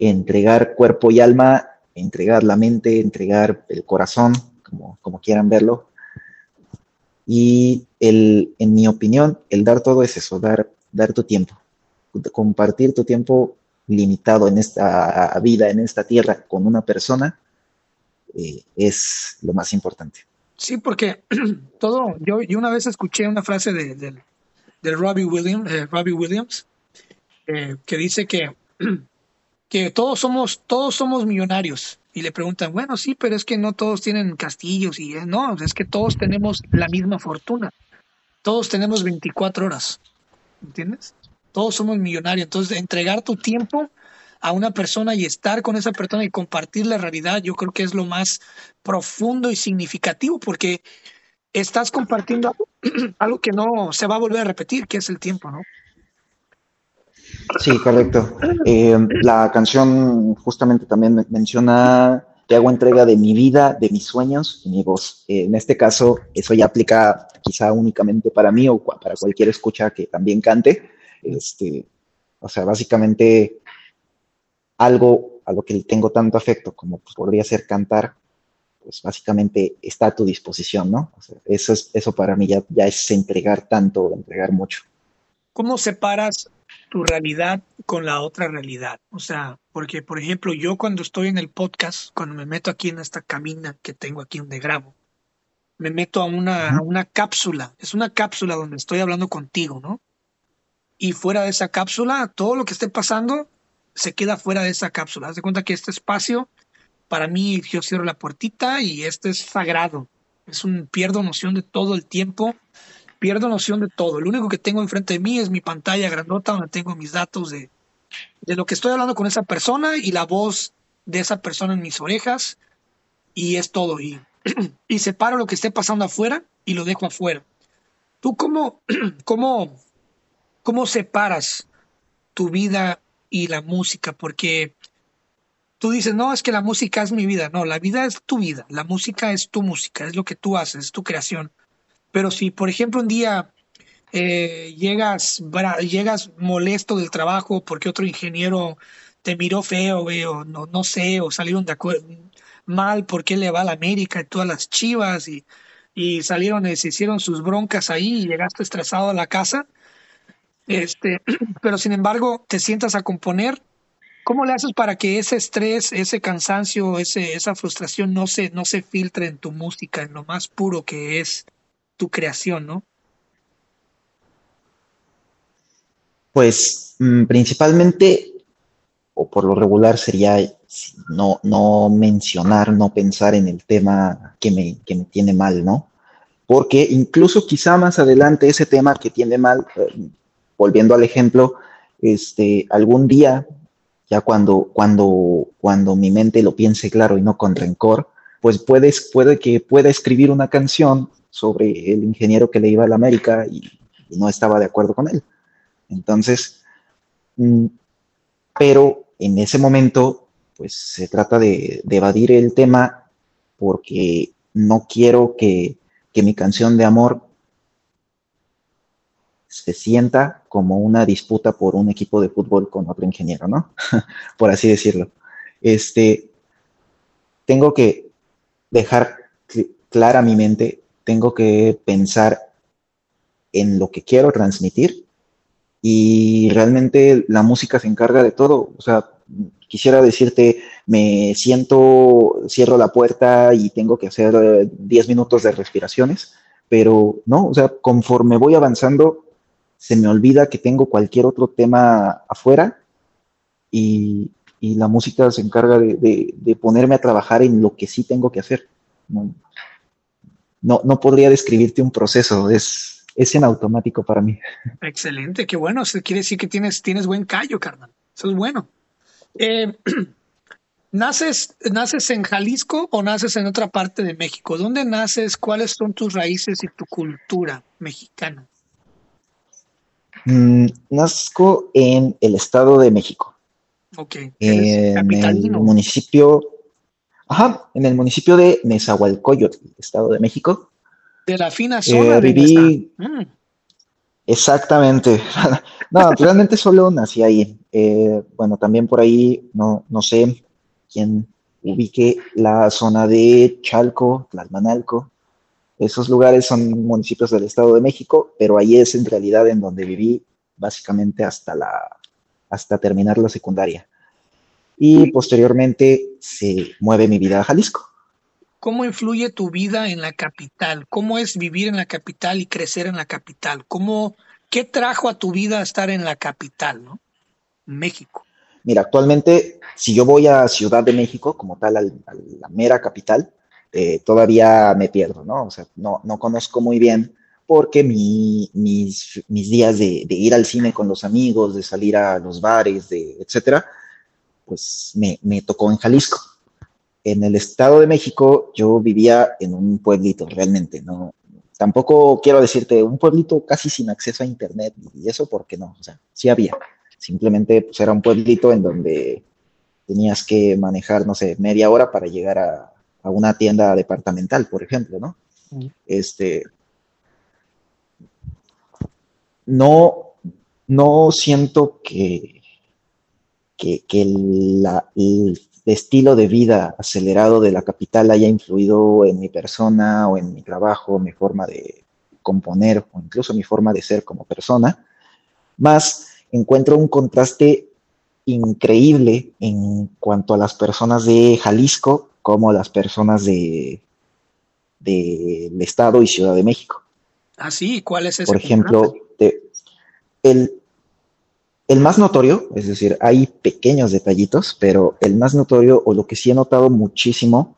entregar cuerpo y alma, entregar la mente, entregar el corazón, como, como quieran verlo. Y el, en mi opinión, el dar todo es eso, dar, dar tu tiempo, compartir tu tiempo limitado en esta vida, en esta tierra, con una persona, eh, es lo más importante. Sí, porque todo, yo, yo una vez escuché una frase de, de, Robbie, Williams, eh, Robbie Williams eh, que dice que, que todos, somos, todos somos millonarios. Y le preguntan, bueno, sí, pero es que no todos tienen castillos y eh, no, es que todos tenemos la misma fortuna. Todos tenemos 24 horas. ¿Entiendes? Todos somos millonarios. Entonces, entregar tu tiempo a una persona y estar con esa persona y compartir la realidad, yo creo que es lo más profundo y significativo porque estás compartiendo algo que no se va a volver a repetir, que es el tiempo, ¿no? Sí, correcto. Eh, la canción justamente también menciona, te hago entrega de mi vida, de mis sueños y mi voz. Eh, en este caso, eso ya aplica quizá únicamente para mí o para cualquier escucha que también cante. Este, o sea, básicamente algo a lo que tengo tanto afecto como pues, podría ser cantar, pues básicamente está a tu disposición, ¿no? eso, es, eso para mí ya, ya es entregar tanto, entregar mucho. ¿Cómo separas tu realidad con la otra realidad. O sea, porque, por ejemplo, yo cuando estoy en el podcast, cuando me meto aquí en esta cabina que tengo aquí donde grabo, me meto a una, a una cápsula. Es una cápsula donde estoy hablando contigo, ¿no? Y fuera de esa cápsula, todo lo que esté pasando se queda fuera de esa cápsula. Haz de cuenta que este espacio, para mí, yo cierro la puertita y este es sagrado. Es un pierdo noción de todo el tiempo pierdo noción de todo. Lo único que tengo enfrente de mí es mi pantalla grandota donde tengo mis datos de, de lo que estoy hablando con esa persona y la voz de esa persona en mis orejas y es todo. Y, y separo lo que esté pasando afuera y lo dejo afuera. ¿Tú cómo, cómo, cómo separas tu vida y la música? Porque tú dices, no, es que la música es mi vida. No, la vida es tu vida. La música es tu música, es lo que tú haces, es tu creación. Pero si, por ejemplo, un día eh, llegas, llegas molesto del trabajo porque otro ingeniero te miró feo, o no, no sé, o salieron de acuerdo mal porque le va a la América y todas las chivas y, y salieron y se hicieron sus broncas ahí y llegaste estresado a la casa. Este, pero sin embargo, te sientas a componer. ¿Cómo le haces para que ese estrés, ese cansancio, ese, esa frustración no se, no se filtre en tu música, en lo más puro que es tu creación, ¿no? Pues mm, principalmente, o por lo regular, sería no, no mencionar, no pensar en el tema que me, que me tiene mal, ¿no? Porque incluso quizá más adelante ese tema que tiene mal, eh, volviendo al ejemplo, este, algún día, ya cuando, cuando, cuando mi mente lo piense claro y no con rencor, pues puedes, puede que pueda escribir una canción sobre el ingeniero que le iba a la América y, no estaba de acuerdo con él. Entonces, mm, pero en ese momento, pues se trata de, evadir el tema porque no quiero que, mi canción de amor se sienta como una disputa por un equipo de fútbol con otro ingeniero, ¿no? por así decirlo. Este, tengo que dejar clara mi mente, tengo que pensar en lo que quiero transmitir y realmente la música se encarga de todo. O sea, quisiera decirte, me siento, cierro la puerta y tengo que hacer 10 minutos de respiraciones, pero no, o sea, conforme voy avanzando, se me olvida que tengo cualquier otro tema afuera y, la música se encarga de, ponerme a trabajar en lo que sí tengo que hacer. No, no, podría describirte un proceso, es, es en automático para mí. Excelente, qué bueno. Eso quiere decir que tienes, tienes buen callo, carnal. Eso es bueno. Eh, ¿naces, ¿Naces en Jalisco o naces en otra parte de México? ¿Dónde naces? ¿Cuáles son tus raíces y tu cultura mexicana? Mm, nazco en el Estado de México. Ok. En el municipio, ajá, en el municipio de Nezahualcóyotl, Estado de México. De la fina eh, zona. viví. Mm. Exactamente. no, realmente solo nací ahí. Eh, bueno, también por ahí, no, no sé quién ubique la zona de Chalco, Tlalmanalco, esos lugares son municipios del Estado de México, pero ahí es en realidad en donde viví básicamente hasta, la, hasta terminar la secundaria. Y posteriormente se mueve mi vida a Jalisco. ¿Cómo influye tu vida en la capital? ¿Cómo es vivir en la capital y crecer en la capital? ¿Cómo, ¿Qué trajo a tu vida estar en la capital, ¿no? México? Mira, actualmente, si yo voy a Ciudad de México, como tal, a la mera capital, eh, todavía me pierdo, ¿no? O sea, no, no conozco muy bien porque mis, mis, días de, ir al cine con los amigos, de salir a los bares, de, etcétera, pues me, me tocó en Jalisco. En el Estado de México yo vivía en un pueblito, realmente, ¿no? Tampoco quiero decirte un pueblito casi sin acceso a internet y eso porque no, o sea, sí había. Simplemente pues era un pueblito en donde tenías que manejar, no sé, media hora para llegar a, a una tienda departamental, por ejemplo, ¿no? Este, no, no siento que, que, el estilo de vida acelerado de la capital haya influido en mi persona o en mi trabajo, mi forma de componer o incluso mi forma de ser como persona, más encuentro un contraste increíble en cuanto a las personas de Jalisco como las personas de del Estado y Ciudad de México. Ah, sí, ¿cuál es ese? Por ejemplo, el, el más notorio, es decir, hay pequeños detallitos, pero el más notorio o lo que sí he notado muchísimo,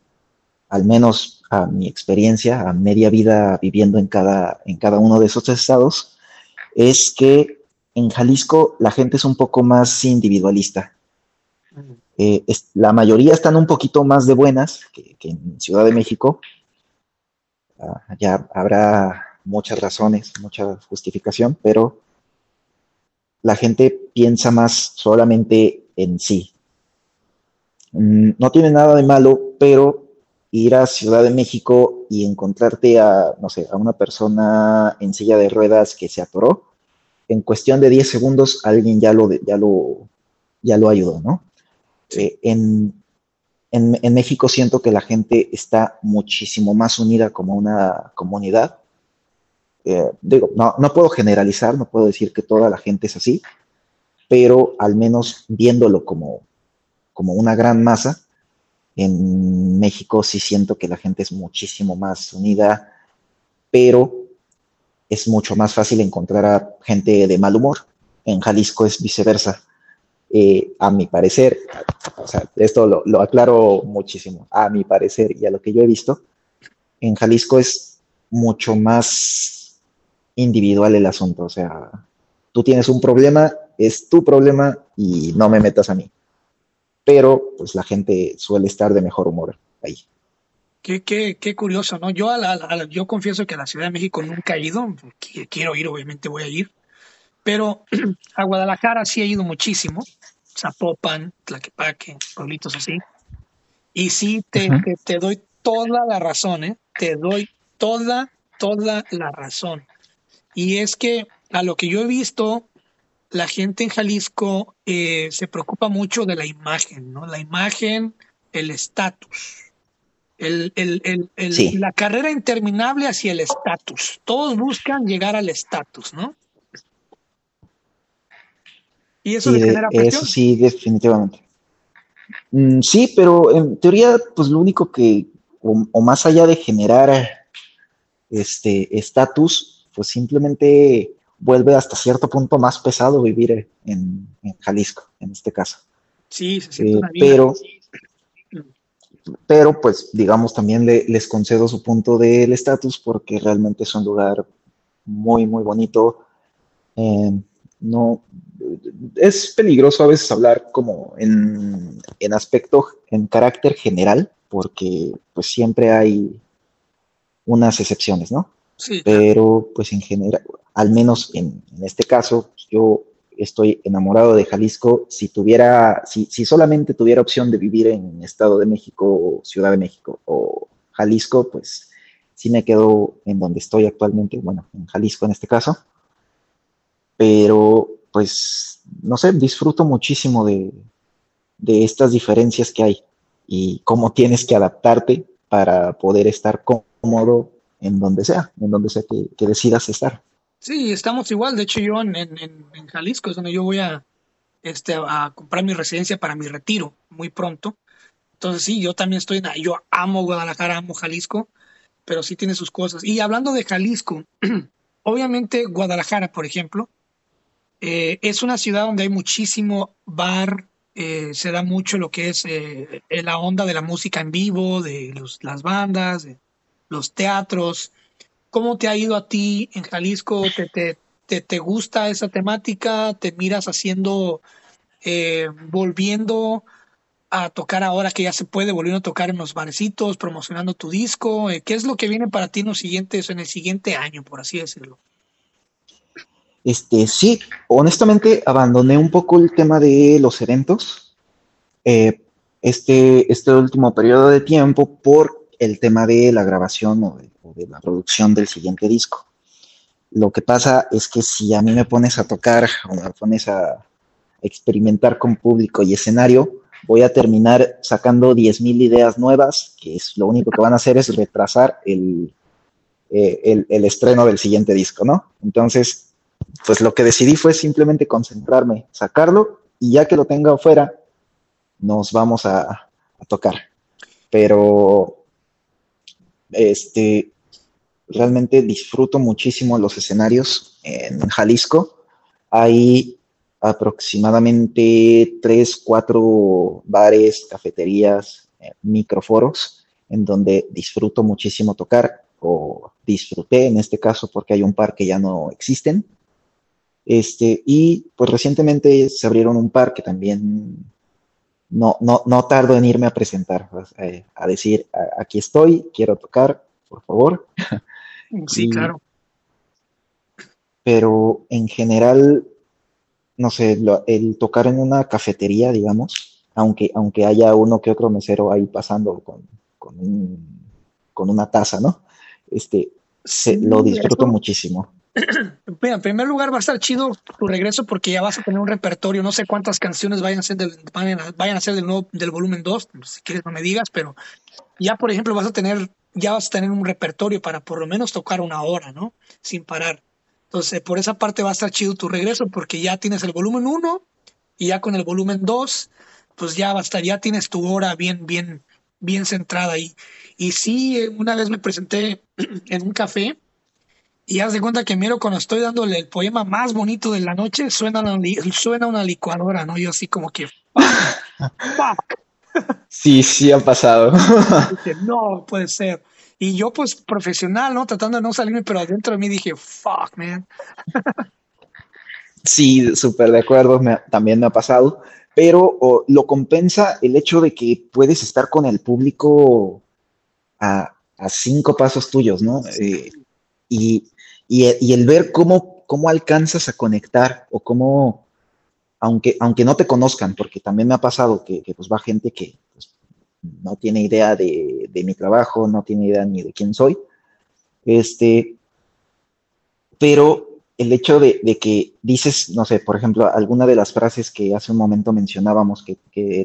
al menos a mi experiencia, a media vida viviendo en cada, en cada uno de esos estados, es que en Jalisco la gente es un poco más individualista. Eh, la mayoría están un poquito más de buenas que, en Ciudad de México. Ah, ya habrá muchas razones, mucha justificación, pero la gente piensa más solamente en sí. Mm, no tiene nada de malo, pero ir a Ciudad de México y encontrarte a, no sé, a una persona en silla de ruedas que se atoró, en cuestión de 10 segundos alguien ya lo, ya lo, ya lo ayudó, ¿no? Eh, en, México siento que la gente está muchísimo más unida como una comunidad. Eh, digo, no, puedo generalizar, no puedo decir que toda la gente es así, pero al menos viéndolo como, como una gran masa, en México sí siento que la gente es muchísimo más unida, pero es mucho más fácil encontrar a gente de mal humor. En Jalisco es viceversa. Eh, a mi parecer, esto lo, aclaro muchísimo, a mi parecer y a lo que yo he visto, en Jalisco es mucho más individual el asunto, o sea, tú tienes un problema, es tu problema y no me metas a mí. Pero pues la gente suele estar de mejor humor ahí. Qué, qué, qué curioso, ¿no? Yo, a yo confieso que a la Ciudad de México nunca he ido, quiero ir, obviamente voy a ir, pero a Guadalajara sí he ido muchísimo Zapopan, Tlaquepaque, pueblitos así. Y sí, te, te, doy toda la razón, ¿eh? Te doy toda, toda la razón. Y es que a lo que yo he visto, la gente en Jalisco eh, se preocupa mucho de la imagen, ¿no? La imagen, el estatus. El, el, el, La carrera interminable hacia el estatus. Todos buscan llegar al estatus, ¿no? Y eso genera presión. Eso sí, definitivamente. Mm, sí, pero en teoría, pues lo único que, o, más allá de generar este estatus, pues simplemente vuelve hasta cierto punto más pesado vivir en, Jalisco, en este caso. Sí, se siente eh, Pero, pero pues digamos también les concedo su punto del estatus porque realmente es un lugar muy, muy bonito. Eh, no, es peligroso a veces hablar como en, en aspecto, en carácter general, porque pues siempre hay unas excepciones, ¿no? Sí. Pero pues en general, al menos en, este caso, yo estoy enamorado de Jalisco. Si tuviera, si, si solamente tuviera opción de vivir en Estado de México, Ciudad de México o Jalisco, pues sí me quedo en donde estoy actualmente, bueno, en Jalisco en este caso pero pues, no sé, disfruto muchísimo de, estas diferencias que hay y cómo tienes que adaptarte para poder estar cómodo en donde sea, en donde sea que, decidas estar. Sí, estamos igual. De hecho, yo en, Jalisco es donde yo voy a, este, a comprar mi residencia para mi retiro muy pronto. Entonces, sí, yo también estoy, en, yo amo Guadalajara, amo Jalisco, pero sí tiene sus cosas. Y hablando de Jalisco, obviamente Guadalajara, por ejemplo, eh, es una ciudad donde hay muchísimo bar, eh, se da mucho lo que es eh, la onda de la música en vivo, de las bandas, de los teatros. ¿Cómo te ha ido a ti en Jalisco? ¿Te, te, te, gusta esa temática? ¿Te miras haciendo, volviendo a tocar ahora que ya se puede, volviendo a tocar en los barecitos, promocionando tu disco? ¿Qué es lo que viene para ti en los siguientes, en el siguiente año, por así decirlo? Este, sí, honestamente abandoné un poco el tema de los eventos eh, este, este último periodo de tiempo por el tema de la grabación o de, la producción del siguiente disco. Lo que pasa es que si a mí me pones a tocar o me pones a experimentar con público y escenario, voy a terminar sacando 10.000 ideas nuevas, que es lo único que van a hacer es retrasar el, eh, el, el estreno del siguiente disco, ¿no? Entonces, pues lo que decidí fue simplemente concentrarme, sacarlo y ya que lo tenga afuera, nos vamos a, tocar. Pero, este, realmente disfruto muchísimo los escenarios en Jalisco. Hay aproximadamente tres, cuatro bares, cafeterías, eh, microforos, en donde disfruto muchísimo tocar, o disfruté en este caso porque hay un par que ya no existen. Este, y pues recientemente se abrieron un par que también no, no, no tardo en irme a presentar, eh, a decir, aquí estoy, quiero tocar, por favor. Sí, claro. Pero en general, no sé, el tocar en una cafetería, digamos, aunque, aunque haya uno que otro mesero ahí pasando con, con, una taza, ¿no? Este, se, lo disfruto muchísimo. en primer lugar va a estar chido tu regreso porque ya vas a tener un repertorio, no sé cuántas canciones vayan a ser del, volumen 2, si quieres no me digas, pero ya por ejemplo vas a tener ya vas a tener un repertorio para por lo menos tocar una hora, ¿no? Sin parar. Entonces, por esa parte va a estar chido tu regreso porque ya tienes el volumen 1 y ya con el volumen 2 pues ya va a estar, ya tienes tu hora bien bien bien centrada ahí. Y sí, una vez me presenté en un café y haz de cuenta que miro cuando estoy dándole el poema más bonito de la noche, suena una, suena una licuadora, ¿no? Yo así como que, fuck. Sí, sí ha pasado. no, puede ser. Y yo pues profesional, ¿no? Tratando de no salirme, pero adentro de mí dije, fuck, man. Sí, súper de acuerdo, también me ha pasado, pero lo compensa el hecho de que puedes estar con el público a, cinco pasos tuyos, ¿no? Eh, y, y, el ver cómo, cómo alcanzas a conectar o cómo, aunque, aunque no te conozcan, porque también me ha pasado que, pues va gente que pues, no tiene idea de, mi trabajo, no tiene idea ni de quién soy, este, pero el hecho de, que dices, no sé, por ejemplo, alguna de las frases que hace un momento mencionábamos que,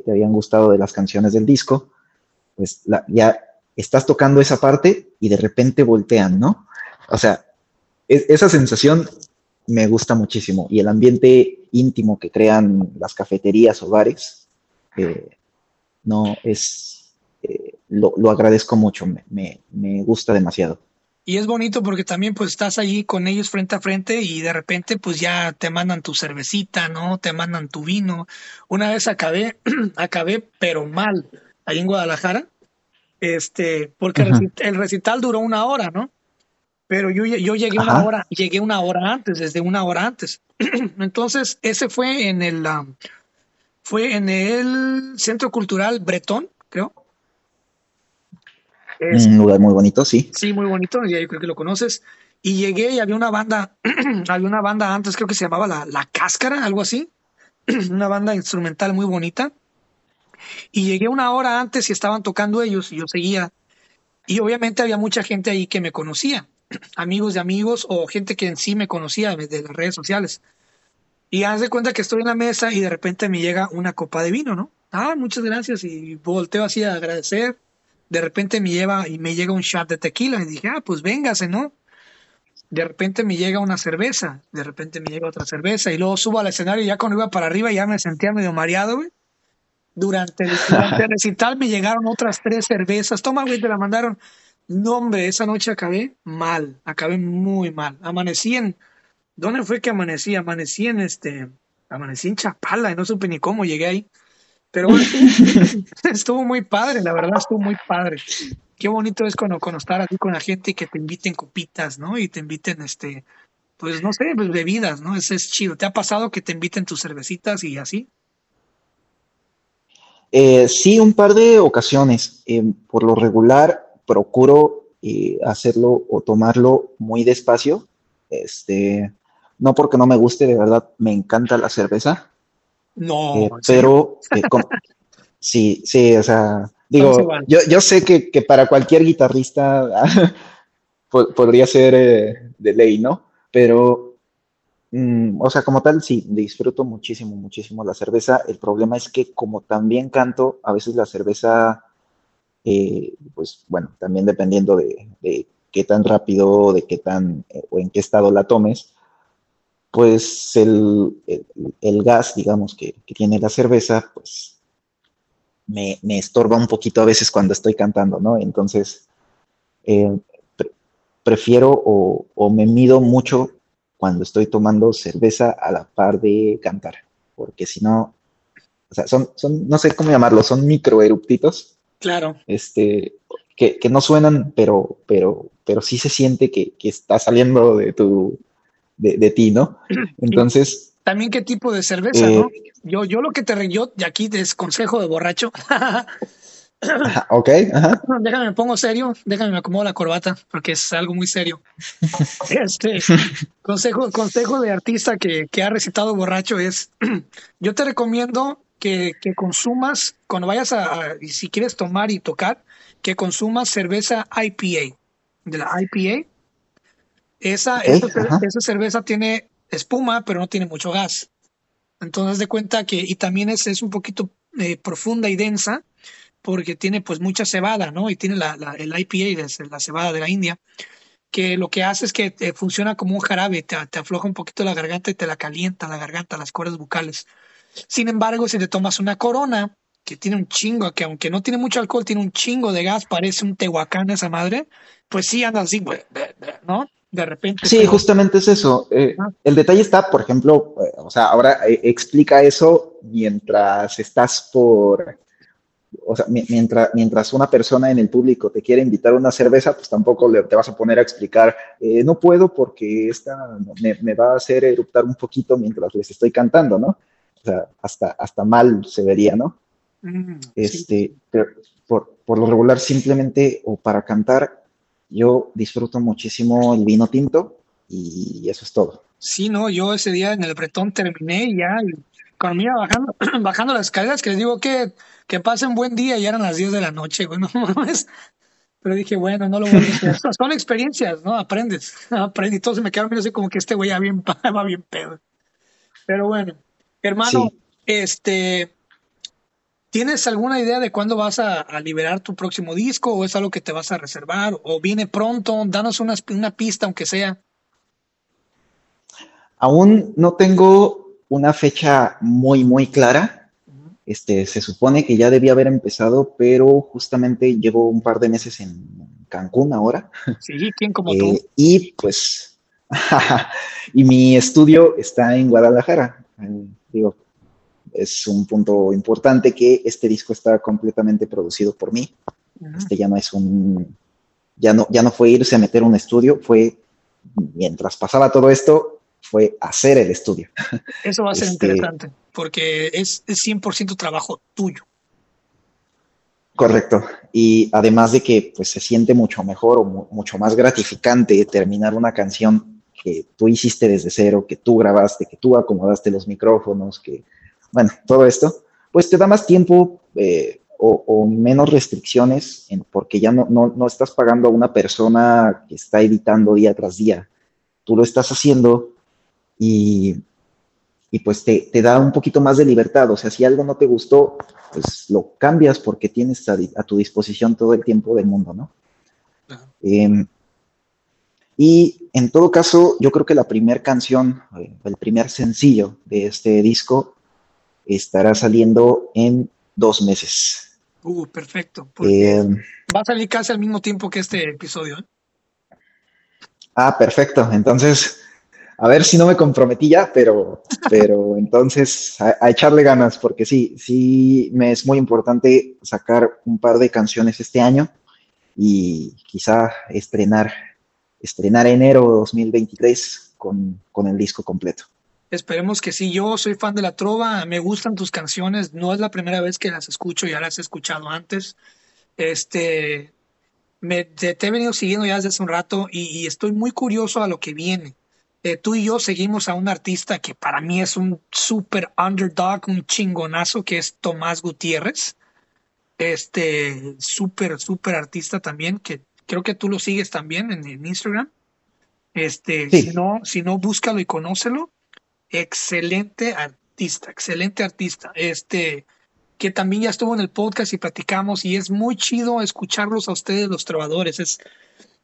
te habían gustado de las canciones del disco, pues ya estás tocando esa parte y de repente voltean, ¿no? O sea, esa sensación me gusta muchísimo y el ambiente íntimo que crean las cafeterías o bares, eh, no es, eh, lo, agradezco mucho, me, me gusta demasiado. Y es bonito porque también pues estás allí con ellos frente a frente y de repente pues ya te mandan tu cervecita, ¿no? Te mandan tu vino. Una vez acabé, acabé pero mal, ahí en Guadalajara, este, porque el recital duró una hora, ¿no? Pero yo, yo llegué una hora, llegué una hora antes, desde una hora antes. Entonces, ese fue en el, um, fue en el Centro Cultural Bretón, creo un lugar muy bonito, sí. Sí, muy bonito, y yo creo que lo conoces. Y llegué y había una banda, había una banda antes, creo que se llamaba La, la Cáscara, algo así. una banda instrumental muy bonita. Y llegué una hora antes y estaban tocando ellos y yo seguía. Y obviamente había mucha gente ahí que me conocía, amigos de amigos o gente que en sí me conocía de las redes sociales. Y haz de cuenta que estoy en la mesa y de repente me llega una copa de vino, ¿no? Ah, muchas gracias. Y volteo así a agradecer de repente me lleva y me llega un shot de tequila y dije, ah, pues véngase, ¿no? De repente me llega una cerveza, de repente me llega otra cerveza y luego subo al escenario y ya cuando iba para arriba ya me sentía medio mareado, güey. Durante el, recital me llegaron otras tres cervezas. Toma, güey, te la mandaron. No, hombre, esa noche acabé mal, acabé muy mal. Amanecí en... ¿Dónde fue que amanecí? Amanecí en este... Amanecí en Chapala y no supe ni cómo llegué ahí. Pero bueno, estuvo muy padre, la verdad estuvo muy padre. Qué bonito es cuando, cuando estar aquí con la gente y que te inviten copitas, ¿no? Y te inviten, este, pues no sé, pues, bebidas, ¿no? Eso es chido. ¿Te ha pasado que te inviten tus cervecitas y así? Eh, sí, un par de ocasiones. Eh, por lo regular, procuro eh, hacerlo o tomarlo muy despacio. Este, no porque no me guste, de verdad, me encanta la cerveza. No. Eh, pero eh, sí, sí, o sea, digo, yo, yo sé que, que, para cualquier guitarrista podría ser de ley, ¿no? Pero, mm, o sea, como tal, sí, disfruto muchísimo, muchísimo la cerveza. El problema es que como también canto, a veces la cerveza, pues bueno, también dependiendo de, de, qué tan rápido, de qué tan, o en qué estado la tomes, pues el, gas, digamos, que, tiene la cerveza, pues me, estorba un poquito a veces cuando estoy cantando, ¿no? Entonces, eh, prefiero o, me mido mucho cuando estoy tomando cerveza a la par de cantar, porque si no, o sea, son, son, no sé cómo llamarlo, son microeruptitos. Claro. Este, que, no suenan, pero, pero, pero sí se siente que, que está saliendo de tu, de, ti, ¿no? Entonces... También qué tipo de cerveza, ¿no? Eh, yo, yo lo que te yo de aquí es consejo de borracho. ok, ajá. Déjame, me pongo serio, déjame me acomodo la corbata, porque es algo muy serio. Este consejo, consejo de artista que, que ha recitado borracho es: yo te recomiendo que, que consumas, cuando vayas a, si quieres tomar y tocar, que consumas cerveza IPA. De la IPA esa, esa, cerveza tiene espuma, pero no tiene mucho gas. Entonces, de cuenta que, y también es, es un poquito eh, profunda y densa, porque tiene pues mucha cebada, ¿no? Y tiene la, la, el IPA, la cebada de la India, que lo que hace es que te funciona como un jarabe, te, te, afloja un poquito la garganta y te la calienta la garganta, las cuerdas bucales. Sin embargo, si te tomas una corona, que tiene un chingo, que aunque no tiene mucho alcohol, tiene un chingo de gas, parece un tehuacán esa madre, pues sí anda así, ¿no? de repente. Sí, justamente es eso. Eh, el detalle está, por ejemplo, eh, o sea, ahora eh, explica eso mientras estás por, o sea, mientras, mientras una persona en el público te quiere invitar a una cerveza, pues tampoco le, te vas a poner a explicar, no puedo porque esta me, va a hacer eruptar un poquito mientras les estoy cantando, ¿no? O sea, hasta, hasta mal se vería, ¿no? Mm, este, por, por lo regular, simplemente o para cantar yo disfruto muchísimo el vino tinto y eso es todo. Sí, no, yo ese día en el Bretón terminé y ya, cuando me iba bajando, bajando las escaleras, que les digo que, que pasen buen día y eran las 10 de la noche, bueno, Pero dije, bueno, no lo voy a hacer. Son experiencias, ¿no? Aprendes, aprendes. Y todos me quedaron así como que este güey va bien, va bien pedo. Pero bueno, hermano, este, ¿tienes alguna idea de cuándo vas a, liberar tu próximo disco o es algo que te vas a reservar o viene pronto? Danos una, una pista, aunque sea. Aún no tengo una fecha muy, muy clara este, se supone que ya debía haber empezado, pero justamente llevo un par de meses en Cancún ahora. Sí, ¿quién como tú? Eh, y pues, y mi estudio está en Guadalajara. Eh, digo, es un punto importante que este disco está completamente producido por mí. Este ya no es un, ya no, ya no fue irse a meter un estudio, fue mientras pasaba todo esto, fue hacer el estudio. Eso va a ser este, interesante porque es, es 100% trabajo tuyo. Correcto. Y además de que pues, se siente mucho mejor o mucho más gratificante terminar una canción que tú hiciste desde cero, que tú grabaste, que tú acomodaste los micrófonos, que, bueno, todo esto, pues te da más tiempo eh, o, menos restricciones porque ya no, no, no estás pagando a una persona que está editando día tras día. Tú lo estás haciendo y y pues te, da un poquito más de libertad. O sea, si algo no te gustó, pues lo cambias porque tienes a, tu disposición todo el tiempo del mundo, ¿no? Y en todo caso, yo creo que la primera canción, eh, el primer sencillo de este disco estará saliendo en dos meses. Uh, perfecto. Em, va a salir casi al mismo tiempo que este episodio. ¿eh? Ah, perfecto. Entonces, a ver si no me comprometí ya, pero, pero entonces a, echarle ganas, porque sí, sí me es muy importante sacar un par de canciones este año y quizá estrenar, estrenar enero 2023 con, con el disco completo. Esperemos que sí. Yo soy fan de la trova, me gustan tus canciones. No es la primera vez que las escucho, ya las he escuchado antes. Este, me, te, he venido siguiendo ya desde hace un rato y, estoy muy curioso a lo que viene. Eh, tú y yo seguimos a un artista que para mí es un super underdog, un chingonazo, que es Tomás Gutiérrez. Este súper, súper artista también, que creo que tú lo sigues también en, Instagram. Este, si no, si no, búscalo y conócelo. Excelente artista, excelente artista. Este, que también ya estuvo en el podcast y platicamos, y es muy chido escucharlos a ustedes, los trovadores. Es,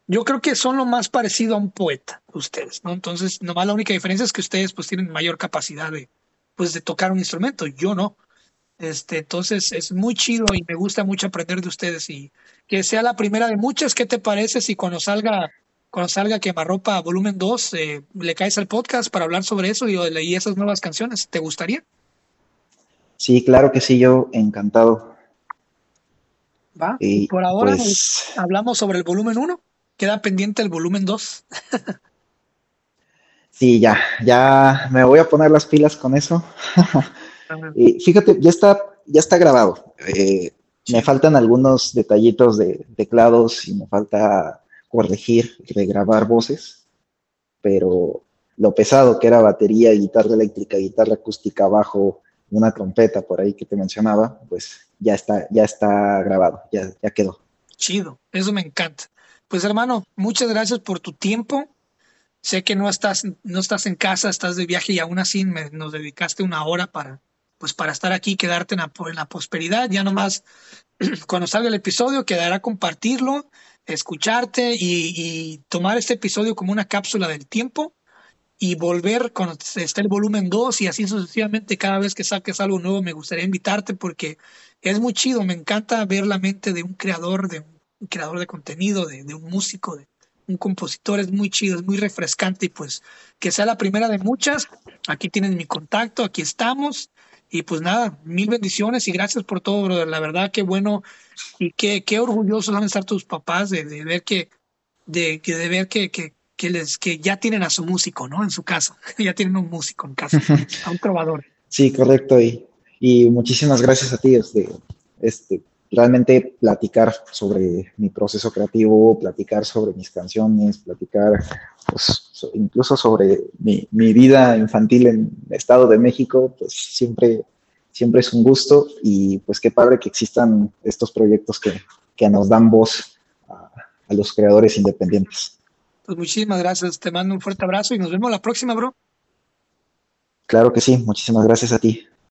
yo creo que son lo más parecido a un poeta, ustedes, ¿no? Entonces, nomás la única diferencia es que ustedes pues tienen mayor capacidad de, pues, de tocar un instrumento, yo no. Este, entonces es muy chido y me gusta mucho aprender de ustedes y que sea la primera de muchas. ¿Qué te parece si cuando salga, cuando salga Quemarropa volumen 2, eh, le caes al podcast para hablar sobre eso y, y esas nuevas canciones? ¿Te gustaría? Sí, claro que sí, yo encantado. Va, y por ahora pues hablamos sobre el volumen 1 queda pendiente el volumen 2. sí, ya, ya me voy a poner las pilas con eso. y fíjate, ya está, ya está grabado. Eh, me faltan algunos detallitos de teclados y me falta corregir, regrabar voces, pero lo pesado que era batería, guitarra eléctrica, guitarra acústica, bajo, una trompeta por ahí que te mencionaba, pues ya está, ya está grabado, ya, ya quedó. Chido, eso me encanta. Pues hermano, muchas gracias por tu tiempo. Sé que no estás, no estás en casa, estás de viaje y aún así nos dedicaste una hora para, pues para estar aquí, quedarte en la, en la prosperidad. Ya nomás cuando salga el episodio quedará compartirlo, escucharte y, tomar este episodio como una cápsula del tiempo y volver cuando esté el volumen 2 y así sucesivamente cada vez que saques algo nuevo me gustaría invitarte porque es muy chido, me encanta ver la mente de un creador, de un creador de contenido, de, un músico, de un compositor, es muy chido, es muy refrescante y pues que sea la primera de muchas. Aquí tienen mi contacto, aquí estamos. Y pues nada, mil bendiciones y gracias por todo, brother. La verdad, qué bueno y qué, qué orgullosos van a estar tus papás de, ver que, de, de ver que, que, que, les, que ya tienen a su músico, ¿no? En su casa. ya tienen un músico en casa, a un trovador. Sí, correcto. Y, y muchísimas gracias a ti. Este, este, realmente platicar sobre mi proceso creativo, platicar sobre mis canciones, platicar pues, incluso sobre mi, vida infantil en Estado de México, pues siempre, siempre es un gusto y pues qué padre que existan estos proyectos que, nos dan voz a, a los creadores independientes. Pues muchísimas gracias, te mando un fuerte abrazo y nos vemos la próxima, bro. Claro que sí, muchísimas gracias a ti.